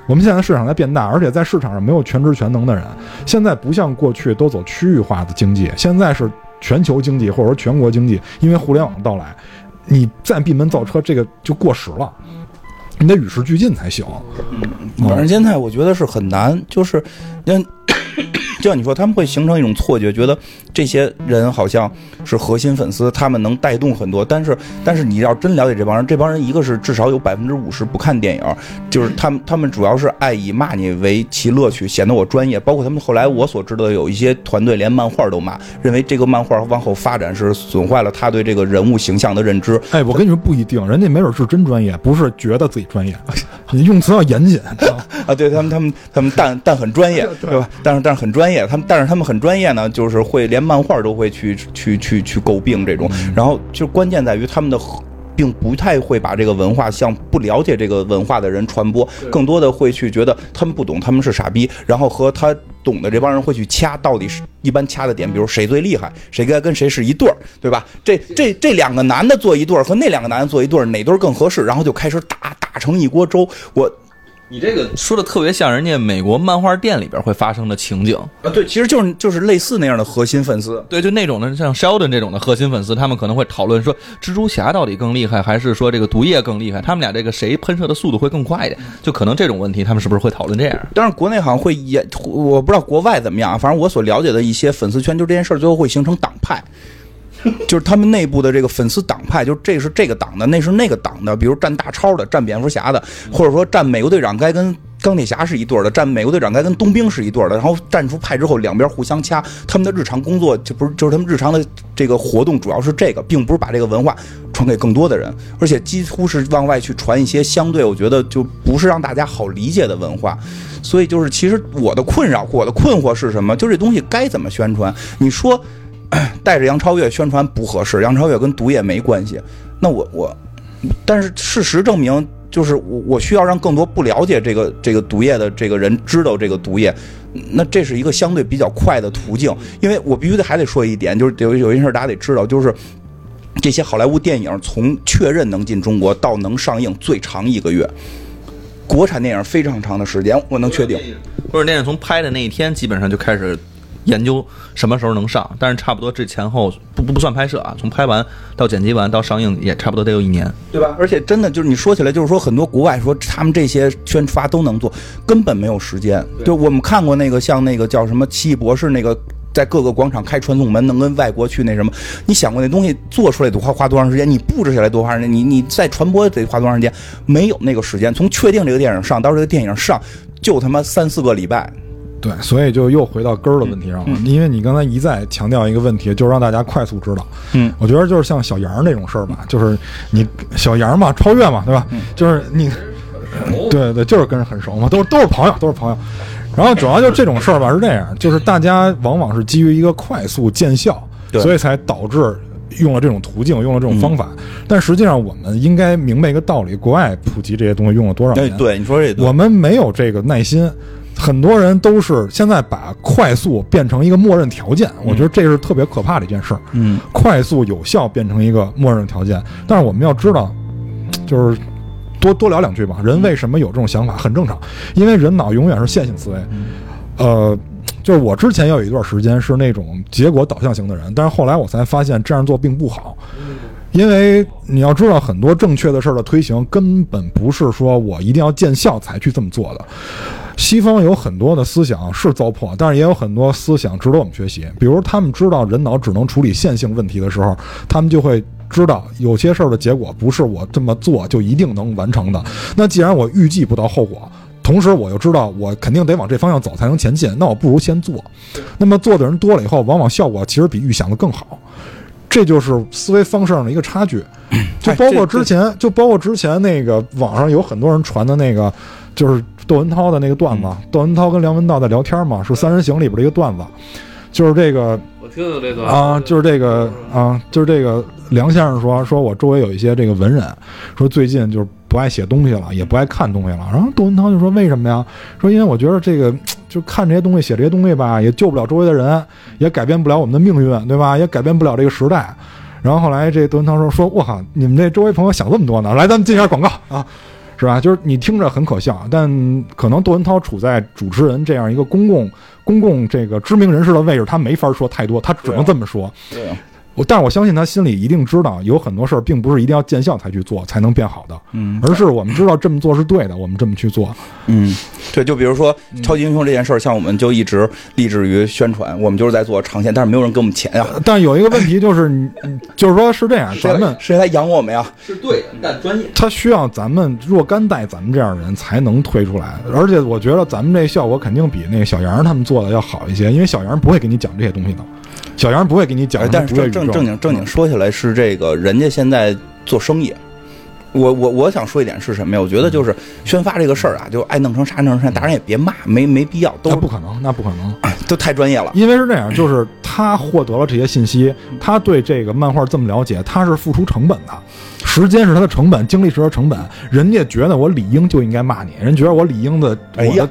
我们现在市场在变大，而且在市场上没有全职全能的人。现在不像过去都走区域化的经济，现在是全球经济或者说全国经济，因为互联网的到来，你再闭门造车，这个就过时了。你得与时俱进才行。反正现在我觉得是很难，就是，嗯，就像你说，他们会形成一种错觉，觉得这些人好像是核心粉丝，他们能带动很多。但是，但是你要真了解这帮人，这帮人一个是至少有百分之五十不看电影，就是他们他们主要是爱以骂你为其乐趣，显得我专业。包括他们后来我所知道的有一些团队连漫画都骂，认为这个漫画往后发展是损坏了他对这个人物形象的认知。哎，我跟你说不一定，人家没准是真专业，不是觉得自己专业，你用词要严谨。啊，对他们，他们，他们但但很专业，对吧？但是但是很专业，他们但是他们很专业呢，就是会连漫画都会去去去去诟病这种，然后就关键在于他们的。并不太会把这个文化向不了解这个文化的人传播，更多的会去觉得他们不懂，他们是傻逼，然后和他懂的这帮人会去掐，到底是一般掐的点，比如谁最厉害，谁该跟谁是一对儿，对吧？这这这两个男的做一对儿和那两个男的做一对儿，哪对儿更合适？然后就开始打，打成一锅粥。我你这个说的特别像人家美国漫画店里边会发生的情景，啊，对，其实就是就是类似那样的核心粉丝。对，就那种的，像 Sheldon 这种的核心粉丝，他们可能会讨论说，蜘蛛侠到底更厉害，还是说这个毒液更厉害？他们俩这个谁喷射的速度会更快一点？就可能这种问题，他们是不是会讨论这样？但是，国内好像会也，我不知道国外怎么样，反正我所了解的一些粉丝圈，就这件事儿最后会形成党派，就是他们内部的这个粉丝党派，就是这是这个党的，那是那个党的，比如站大超的，站蝙蝠侠的，或者说站美国队长该跟钢铁侠是一对儿的，站美国队长该跟冬兵是一对儿的，然后站出派之后，两边互相掐，他们的日常工作就不是就是他们日常的这个活动主要是这个，并不是把这个文化传给更多的人，而且几乎是往外去传一些相对我觉得就不是让大家好理解的文化。所以就是，其实我的困扰，我的困惑是什么？就这东西该怎么宣传？你说 带着杨超越宣传不合适，杨超越跟毒液没关系。那我我，但是事实证明，就是我我需要让更多不了解这个这个毒液的这个人知道这个毒液。那这是一个相对比较快的途径，因为我必须得还得说一点，就是有有一件事大家得知道，就是这些好莱坞电影从确认能进中国到能上映最长一个月，国产电影非常长的时间，我能确定。或者电影从拍的那一天，基本上就开始研究什么时候能上，但是差不多这前后不不不算拍摄啊，从拍完到剪辑完到上映也差不多得有一年。对吧？而且真的就是你说起来，就是说很多国外说他们这些宣发都能做，根本没有时间。就我们看过那个像那个叫什么《奇异博士》那个。在各个广场开传送门，能跟外国去那什么？你想过那东西做出来得花花多长时间？你布置下来多花时间？你你再传播得花多长时间？没有那个时间。从确定这个电影上到这个电影上，就他妈三四个礼拜。对，所以就又回到根儿的问题上了。因为你刚才一再强调一个问题，就是让大家快速知道。嗯，我觉得就是像小杨那种事儿吧，就是你小杨嘛，超越嘛，对吧？就是你，对对，就是跟人很熟嘛，都是都是朋友，都是朋友。然后主要就这种事儿吧，是这样，就是大家往往是基于一个快速见效，对所以才导致用了这种途径，用了这种方法。但实际上，我们应该明白一个道理：国外普及这些东西用了多少哎，年？对，你说这我们没有这个耐心。很多人都是现在把快速变成一个默认条件，我觉得这是特别可怕的一件事儿。嗯快速有效变成一个默认条件，但是我们要知道，就是多多聊两句吧。人为什么有这种想法很正常，因为人脑永远是线性思维。呃，就是我之前有一段时间是那种结果导向型的人，但是后来我才发现这样做并不好。因为你要知道，很多正确的事儿的推行根本不是说我一定要见效才去这么做的。西方有很多的思想是糟粕，但是也有很多思想值得我们学习。比如，他们知道人脑只能处理线性问题的时候，他们就会知道有些事儿的结果不是我这么做就一定能完成的。那既然我预计不到后果，同时我又知道我肯定得往这方向走才能前进，那我不如先做。那么做的人多了以后，往往效果其实比预想的更好。这就是思维方式上的一个差距，就包括之前，就包括之前那个网上有很多人传的那个，就是窦文涛的那个段子，窦文涛跟梁文道在聊天嘛，是《三人行》里边的一个段子，就是这个我听听这段啊，就是这个啊，就是这个梁先生说，说我周围有一些这个文人，说最近就是不爱写东西了，也不爱看东西了。然后窦文涛就说为什么呀？说因为我觉得这个就看这些东西，写这些东西吧，也救不了周围的人，也改变不了我们的命运，对吧？也改变不了这个时代。然后后来这窦文涛说说，我靠，你们这周围朋友想这么多呢，来咱们进一下广告啊。是吧？就是你听着很可笑，但可能窦文涛处在主持人这样一个公共、公共这个知名人士的位置，他没法说太多，他只能这么说。对啊，我但是我相信他心里一定知道，有很多事儿并不是一定要见效才去做才能变好的，嗯而是我们知道这么做是对的，我们这么去做。嗯，对，就比如说超级英雄这件事儿，像我们就一直立志于宣传，我们就是在做长线，但是没有人给我们钱呀，但有一个问题就是，你就是说是这样，咱们谁来养我们呀？是对的，但专业。他需要咱们若干代咱们这样的人才能推出来，而且我觉得咱们这效果肯定比那个小杨他们做的要好一些，因为小杨不会给你讲这些东西的，小杨不会给你讲但是正正正经正经说起来是这个，人家现在做生意。我我我想说一点是什么呀？我觉得就是宣发这个事儿啊，就爱弄成啥弄成啥，大家也别骂，没没必要，都那不可能，那不可能。都太专业了。因为是这样，就是他获得了这些信息，他对这个漫画这么了解，他是付出成本的，时间是他的成本，精力是他的成本。人家觉得我理应就应该骂你，人觉得我理应的，哎呀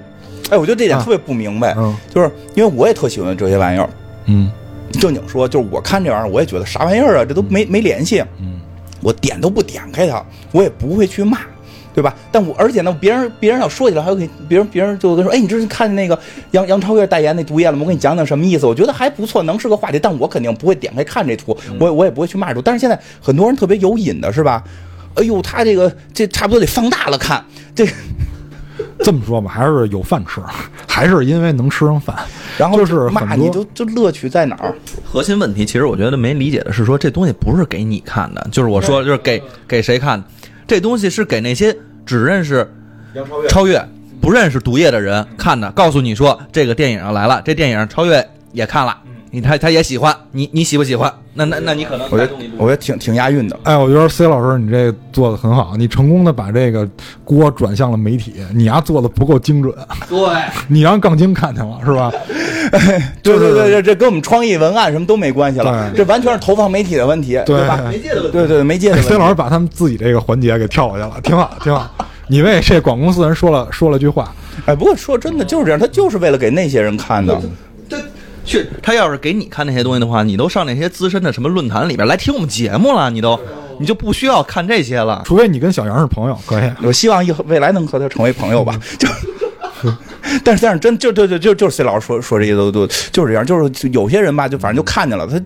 哎，我觉得这点啊特别不明白，嗯就是因为我也特喜欢这些玩意儿。嗯正经说，就是我看这玩意儿，我也觉得啥玩意儿啊，这都没没联系，嗯，我点都不点开它，我也不会去骂，对吧？但我而且呢，别人别人要说起来，还会给别人别人就跟说，哎，你之前看那个杨杨超越代言那毒液了吗？我给你讲讲什么意思？我觉得还不错，能是个话题，但我肯定不会点开看这图，我也我也不会去骂这图。但是现在很多人特别有瘾的是吧？哎呦，他这个这差不多得放大了看，这这么说吧，还是有饭吃，还是因为能吃上饭。然后就是骂你就就乐趣在哪儿？核心问题其实我觉得没理解的是说这东西不是给你看的，就是我说就是给给谁看，这东西是给那些只认识超越不认识毒液的人看的，告诉你说这个电影要来了，这电影超越也看了，你他他也喜欢，你你喜不喜欢？那那那你可能我觉得我觉得挺挺押韵的。哎，我觉得 C 老师你这做的很好，你成功的把这个锅转向了媒体，你丫做的不够精准，对。你让杠精看见了是吧？对对对，这这跟我们创意文案什么都没关系了，这完全是投放媒体的问题，对吧？媒介的问题对对，媒介的问题。C 老师把他们自己这个环节给跳过去了，挺好，挺好。你为这广公司人说了说了句话，哎，不过说真的就是这样，他就是为了给那些人看的。这去，他要是给你看那些东西的话，你都上那些资深的什么论坛里边来听我们节目了，你都你就不需要看这些了。除非你跟小杨是朋友，可以。我希望以后未来能和他成为朋友吧。就，但是但是真就就就就就是 C 老师说说这些都都就是这样，就是有些人吧，就反正就看见了他。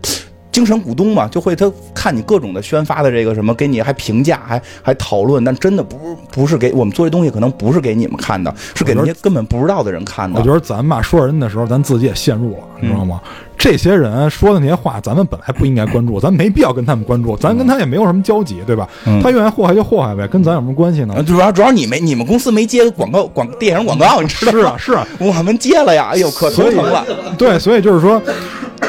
精神股东嘛，就会他看你各种的宣发的这个什么，给你还评价，还还讨论，但真的不不是给我们做这东西，可能不是给你们看的，是给那些根本不知道的人看的。我觉得咱吧说人的时候，咱自己也陷入了，你知道吗？这些人说的那些话，咱们本来不应该关注，咱没必要跟他们关注，咱跟他也没有什么交集，对吧？嗯他愿意祸害就祸害呗，跟咱有什么关系呢呃？主要主要你没你们公司没接广告广电影广告，你知道吗？是啊，是啊，我们接了呀，哎呦，可头疼了。对，所以就是说，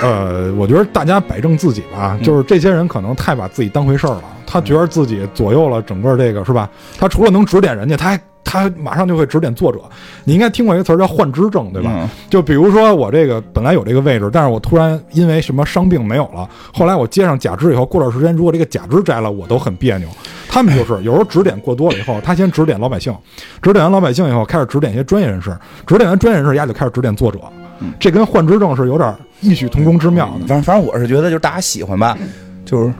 呃，我觉得大家摆正自己吧，就是这些人可能太把自己当回事儿了，他觉得自己左右了整个这个是吧？他除了能指点人家，他还他马上就会指点作者。你应该听过一个词儿叫幻肢症，对吧？嗯就比如说我这个本来有这个位置，但是我突然因为什么伤病没有了，后来我接上假肢以后，过段时间如果这个假肢摘了，我都很别扭。他们就是有时候指点过多了以后，他先指点老百姓，指点完老百姓以后，开始指点一些专业人士，指点完专业人士，丫就开始指点作者。这跟幻之症是有点异曲同工之妙的。反正反正我是觉得，就是大家喜欢吧，就是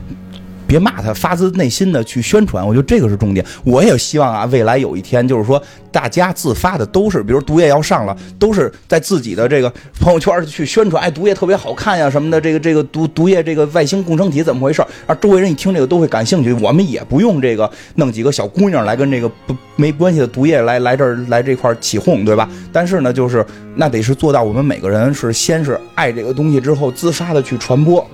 别骂他，发自内心的去宣传，我觉得这个是重点。我也希望啊，未来有一天，就是说大家自发的都是，比如毒液要上了，都是在自己的这个朋友圈去宣传，哎，毒液特别好看呀什么的，这个这个毒毒液这个外星共生体怎么回事？啊，周围人一听这个都会感兴趣。我们也不用这个弄几个小姑娘来跟这个不没关系的毒液来来这儿来这块起哄，对吧？但是呢，就是那得是做到我们每个人是先是爱这个东西之后，自发的去传播。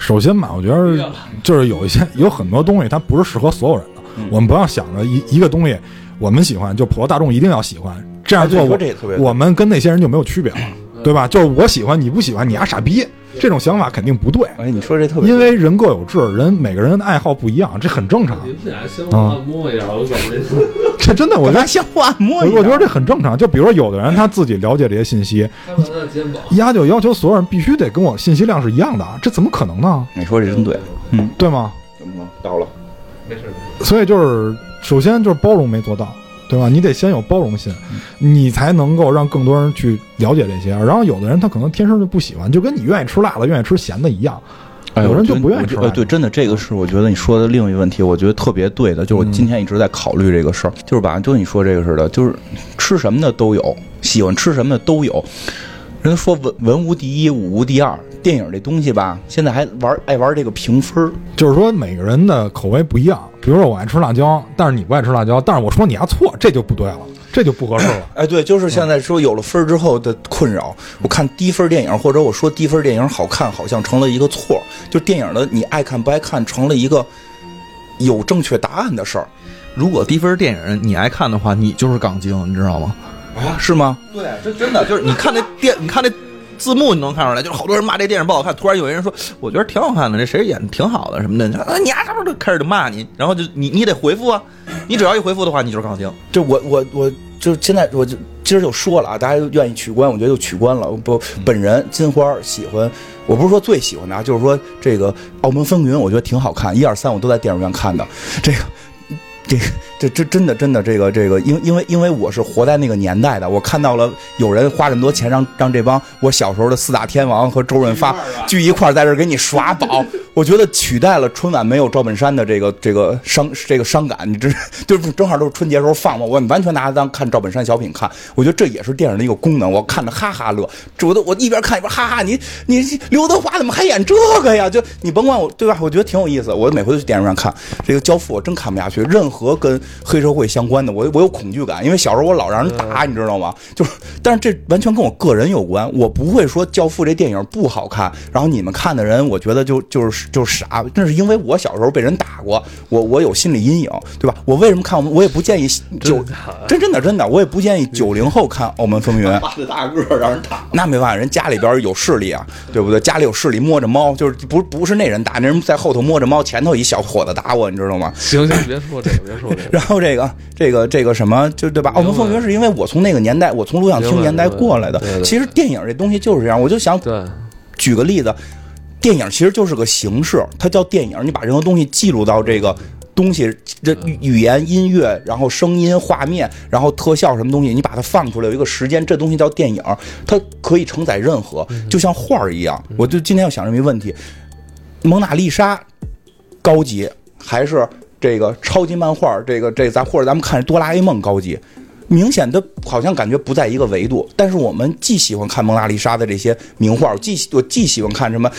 首先吧，我觉得就是有一些 有很多东西它不是适合所有人的，嗯。我们不要想着一一个东西我们喜欢就普罗大众一定要喜欢，这样做我说这也特别对。我们跟那些人就没有区别了，对吧？就是我喜欢你不喜欢，你丫傻逼，这种想法肯定不对，哎，你说这特别，因为人各有志，人每个人的爱好不一样，这很正常。你们俩先按摩一下，我感觉 这 真的，我觉得我还相互按摩一下。我我觉得这很正常。就比如说有的人他自己了解这些信息，拍拍他的肩膀。丫就要求所有人必须得跟我信息量是一样的，这怎么可能呢？你说这真对，嗯，对吗？怎么了？到了，没事，所以就是，首先就是包容没做到，对吧？你得先有包容心，你才能够让更多人去了解这些。然后有的人他可能天生就不喜欢，就跟你愿意吃辣的、愿意吃咸的一样。有人就不愿意吃辣呃，对，真的，这个是我觉得你说的另一个问题，我觉得特别对的，就是我今天一直在考虑这个事儿，就是吧，就你说这个似的，就是吃什么的都有，喜欢吃什么的都有。人说文文无第一，武无第二，电影这东西吧，现在还玩爱玩这个评分儿，就是说每个人的口味不一样。比如说我爱吃辣椒，但是你不爱吃辣椒，但是我说你还错，这就不对了，这就不合适了。哎，对，就是现在说有了分儿之后的困扰。我看低分电影，或者我说低分电影好看，好像成了一个错。就电影的你爱看不爱看，成了一个有正确答案的事儿如果低分电影你爱看的话，你就是杠精，你知道吗？啊？是吗？对，这真的就是你看那电，你看那字幕，你能看出来，就是好多人骂这电影不好看，突然有一人说，我觉得挺好看的，这谁演的挺好的什么的，啊，你丫什么就开始就骂你，然后就你你得回复啊，你只要一回复的话，你就是杠精。就我我我就现在我就今儿就说了啊，大家愿意取关，我觉得就取关了。不，本人金花喜欢，我不是说最喜欢的啊，就是说这个《澳门风云》，我觉得挺好看，一二三我都在电影院看的。这个。这这这真的真的这个这个，因因为因为我是活在那个年代的，我看到了有人花这么多钱让让这帮我小时候的四大天王和周润发聚一块儿在这给你耍宝，我觉得取代了春晚没有赵本山的这个这个伤这个伤感，你这 就是正好都是春节时候放嘛，我完全拿它当看赵本山小品看，我觉得这也是电影的一个功能，我看着哈哈乐，这我都我一边看一边哈哈，你你刘德华怎么还演这个呀？就你甭管我对吧？我觉得挺有意思，我每回都去电影院看这个《教父》，我真看不下去，任何跟黑社会相关的，我我有恐惧感，因为小时候我老让人打，你知道吗？就是，但是这完全跟我个人有关，我不会说《教父》这电影不好看，然后你们看的人，我觉得就就是就是傻，那是因为我小时候被人打过，我我有心理阴影，对吧？我为什么看我们？我也不建议九真真的真的，我也不建议九零后看《澳门风云》。大个让人打，那没办法，人家里边有势力啊，对不对？家里有势力，摸着猫，就是不不是那人打，那人在后头摸着猫，前头一小伙子打我，你知道吗？行行，别说这个，别说这个。然后这个这个这个什么，就对吧？《澳门风云》是因为我从那个年代，我从录像厅年代过来的对。对其实电影这东西就是这样，我就想对，举个例子，电影其实就是个形式，它叫电影，你把任何东西记录到这个。东西，这语语言、音乐，然后声音、画面，然后特效什么东西，你把它放出来，有一个时间，这东西叫电影，它可以承载任何，就像画儿一样。我就今天要想这么一个问题：蒙娜丽莎高级还是这个超级漫画？这个这咱或者咱们看哆啦 A 梦高级？明显的好像感觉不在一个维度，但是我们既喜欢看蒙娜丽莎的这些名画，我既我既喜欢看什么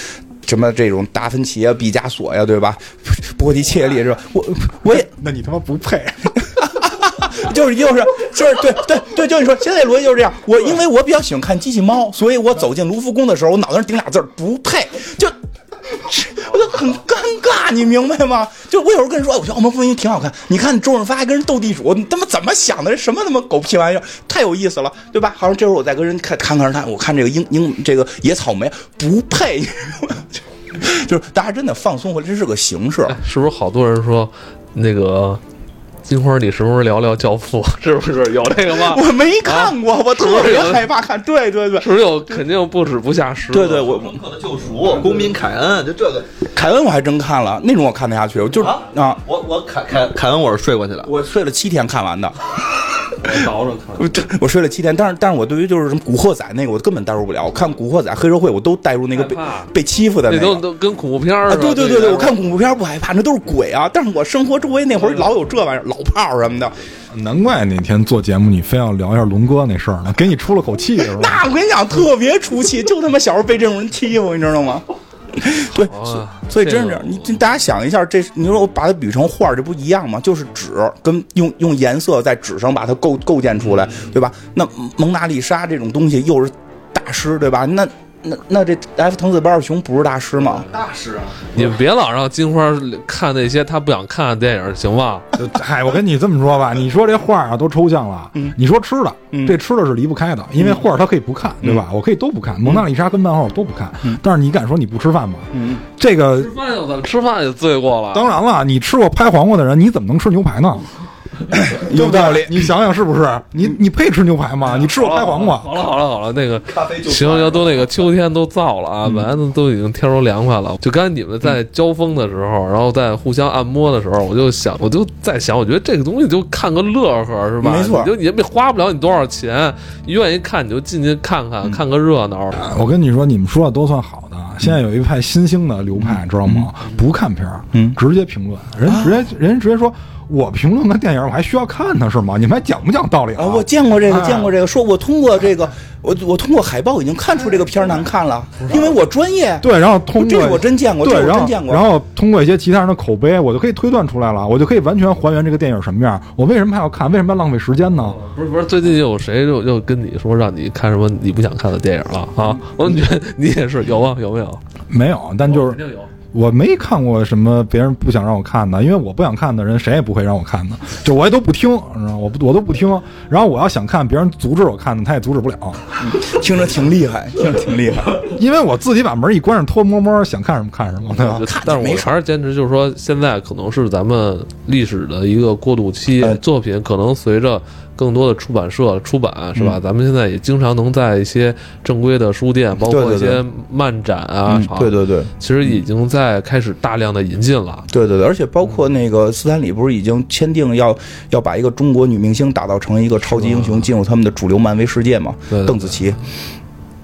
什么这种达芬奇啊、毕加索呀、对吧？波提切利是吧？我我也那你他妈不配。就是就是就是对对对，就是你说现在逻辑就是这样。我因为我比较喜欢看机器猫，所以我走进卢浮宫的时候，我脑袋上顶俩字儿不配，就我很尴尬，你明白吗？就我有时候跟人说，哎我觉得《澳门风云》挺好看，你看周润发还跟人斗地主，你他妈怎么想的？什么他妈狗屁玩意儿，太有意思了，对吧？好像这会儿我再跟人看看看他，我看这个英英这个野草莓不配，就是大家真的放松回来，这是个形式。是不是好多人说那个金花，你是不是聊聊《教父》？是不是有这个吗？我没看过，我特别害怕看。对对对，是不是有？肯定不止不下十。对对，我朋克的救赎，公民凯恩，就这个凯恩我还真看了，那种我看得下去，我就是啊啊，我我凯凯凯恩我是睡过去的，我睡了七天看完的。我倒着看。我这我睡了七天，但是但是我对于就是什么古惑仔那个我根本代入不了。我看古惑仔、黑社会，我都代入那个被被欺负的那个。都都跟恐怖片儿啊，似的。对对对对，我看恐怖片不害怕，那都是鬼啊！但是我生活周围那会儿老有这玩意儿，老炮儿什么的。难怪那天做节目你非要聊一下龙哥那事儿呢，给你出了口气是吧？那我跟你讲，特别出气，就他妈小时候被这种人欺负，你知道吗？对，哦所以真是这样你你大家想一下，这你说我把它比成画，这不一样吗？就是纸跟用用颜色在纸上把它构构建出来，对吧？那蒙娜丽莎这种东西又是大师，对吧？那那那这 F 藤子不二雄不是大师吗？大师啊，你们别老让金花看那些他不想看的电影，行吗？嗨，我跟你这么说吧，你说这画啊都抽象了，你说吃的，嗯这吃的是离不开的，因为画它可以不看，对吧？我可以都不看，蒙娜丽莎跟漫画我都不看，但是你敢说你不吃饭吗？嗯，这个吃饭又怎么吃饭也罪过了？当然了，你吃过拍黄瓜的人，你怎么能吃牛排呢？有道理。你想想是不是？你你配吃牛排吗？你吃我拍黄瓜？好了好了好了，那个咖啡就行行，都那个秋天都燥了啊，本来都都已经天都凉快了。就刚才你们在交锋的时候，然后在互相按摩的时候，我就想，我就在想，我觉得这个东西就看个乐呵是吧？没错你就你也花不了你多少钱，愿意看你就进去看看，看个热闹。我跟你说，你们说的都算好的。现在有一派新兴的流派，知道吗？不看片儿，嗯直接评论，人直接人直接说，我评论个电影，我还需要看呢是吗？你们还讲不讲道理啊，我见过这个，哎见过这个，说我通过这个，我我通过海报已经看出这个片儿难看了，因为我专业。对，然后通过这个我真见过对，这个我然后真见过然后通过一些其他人的口碑，我就可以推断出来了，我就可以完全还原这个电影什么样。我为什么还要看？为什么要浪费时间呢？不是不是，最近有谁又又跟你说让你看什么你不想看的电影了啊？我觉得你也是有啊，有没有？没有，但就是肯定有。我没看过什么别人不想让我看的，因为我不想看的人谁也不会让我看的，就我也都不听，你知道吗我不我都不听。然后我要想看，别人阻止我看的，他也阻止不了，听着挺厉害，听着挺厉害。因为我自己把门一关上，偷摸摸想看什么看什么，对吧？但是我还是坚持，就是说，现在可能是咱们历史的一个过渡期，哎作品可能随着更多的出版社出版，是吧？咱们现在也经常能在一些正规的书店，包括一些漫展啊，嗯，对对对。其实已经在开始大量的引进了。对对对，而且包括那个斯坦李不是已经签订要要把一个中国女明星打造成一个超级英雄，进入他们的主流漫威世界嘛？对对邓紫棋，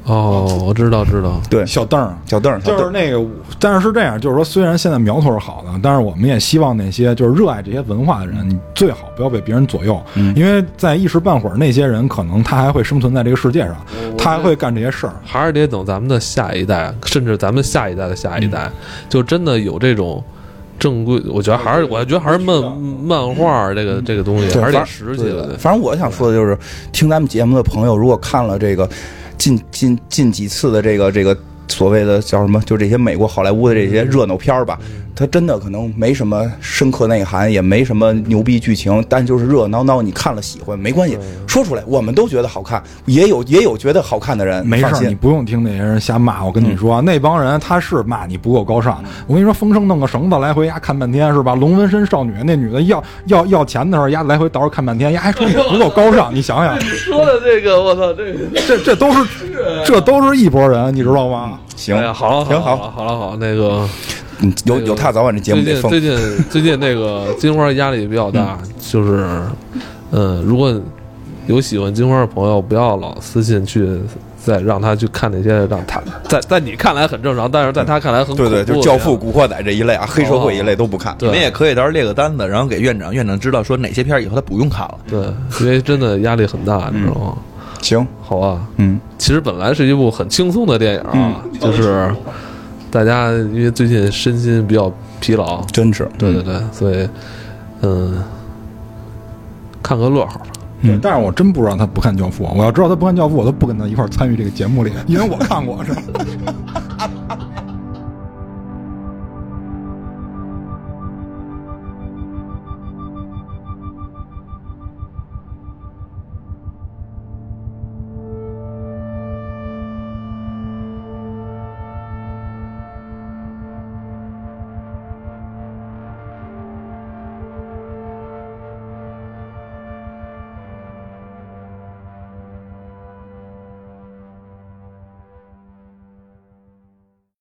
哦，我知道，知道。对，小凳儿。小凳儿，小就邓儿，是那个，但是是这样，就是说，虽然现在苗头是好的，但是我们也希望那些就是热爱这些文化的人，你最好不要被别人左右，嗯因为在一时半会儿，那些人可能他还会生存在这个世界上，他还会干这些事儿。还是得等咱们的下一代，甚至咱们下一代的下一代，就真的有这种正规。我觉得还是，我觉得还是漫漫画这个这个东西对还是得反拾起来的。反正我想说的就是，听咱们节目的朋友，如果看了这个近近近几次的这个这个所谓的叫什么，就这些美国好莱坞的这些热闹片儿吧，它真的可能没什么深刻内涵，也没什么牛逼剧情，但就是热热闹闹，你看了喜欢没关系，说出来，我们都觉得好看，也有也有觉得好看的人，没事儿，你不用听那些人瞎骂。我跟你嗯说，那帮人他是骂你不够高尚。我跟你说，风声弄个绳子来回呀看半天是吧？龙纹身少女那女的要要要钱的时候，丫来回倒着看半天，丫还说你不够高尚。你想想，说的这个，我操，这个。这这都是这都是一拨人，你知道吗？行好了，挺好了，好，好了，好了，那个嗯有有他早晚这节目得封。最近最。近最近那个金花压力比较大，就是，嗯，如果有喜欢金花的朋友，不要老私信去再让他去看那些让他在在你看来很正常，但是在他看来很对对，就是教父、古惑仔这一类啊，黑社会一类都不看。对。你们也可以到时候列个单子，然后给院长，院长知道说哪些片儿以后他不用看了。对，因为真的压力很大，你知道吗？行，好吧，嗯，其实本来是一部很轻松的电影啊，就是大家因为最近身心比较疲劳，真是，对对对，所以嗯，看个乐呵吧。对，但是我真不知道他不看《教父》，我要知道他不看《教父》，我都不跟他一块参与这个节目里，因为我看过，是吧？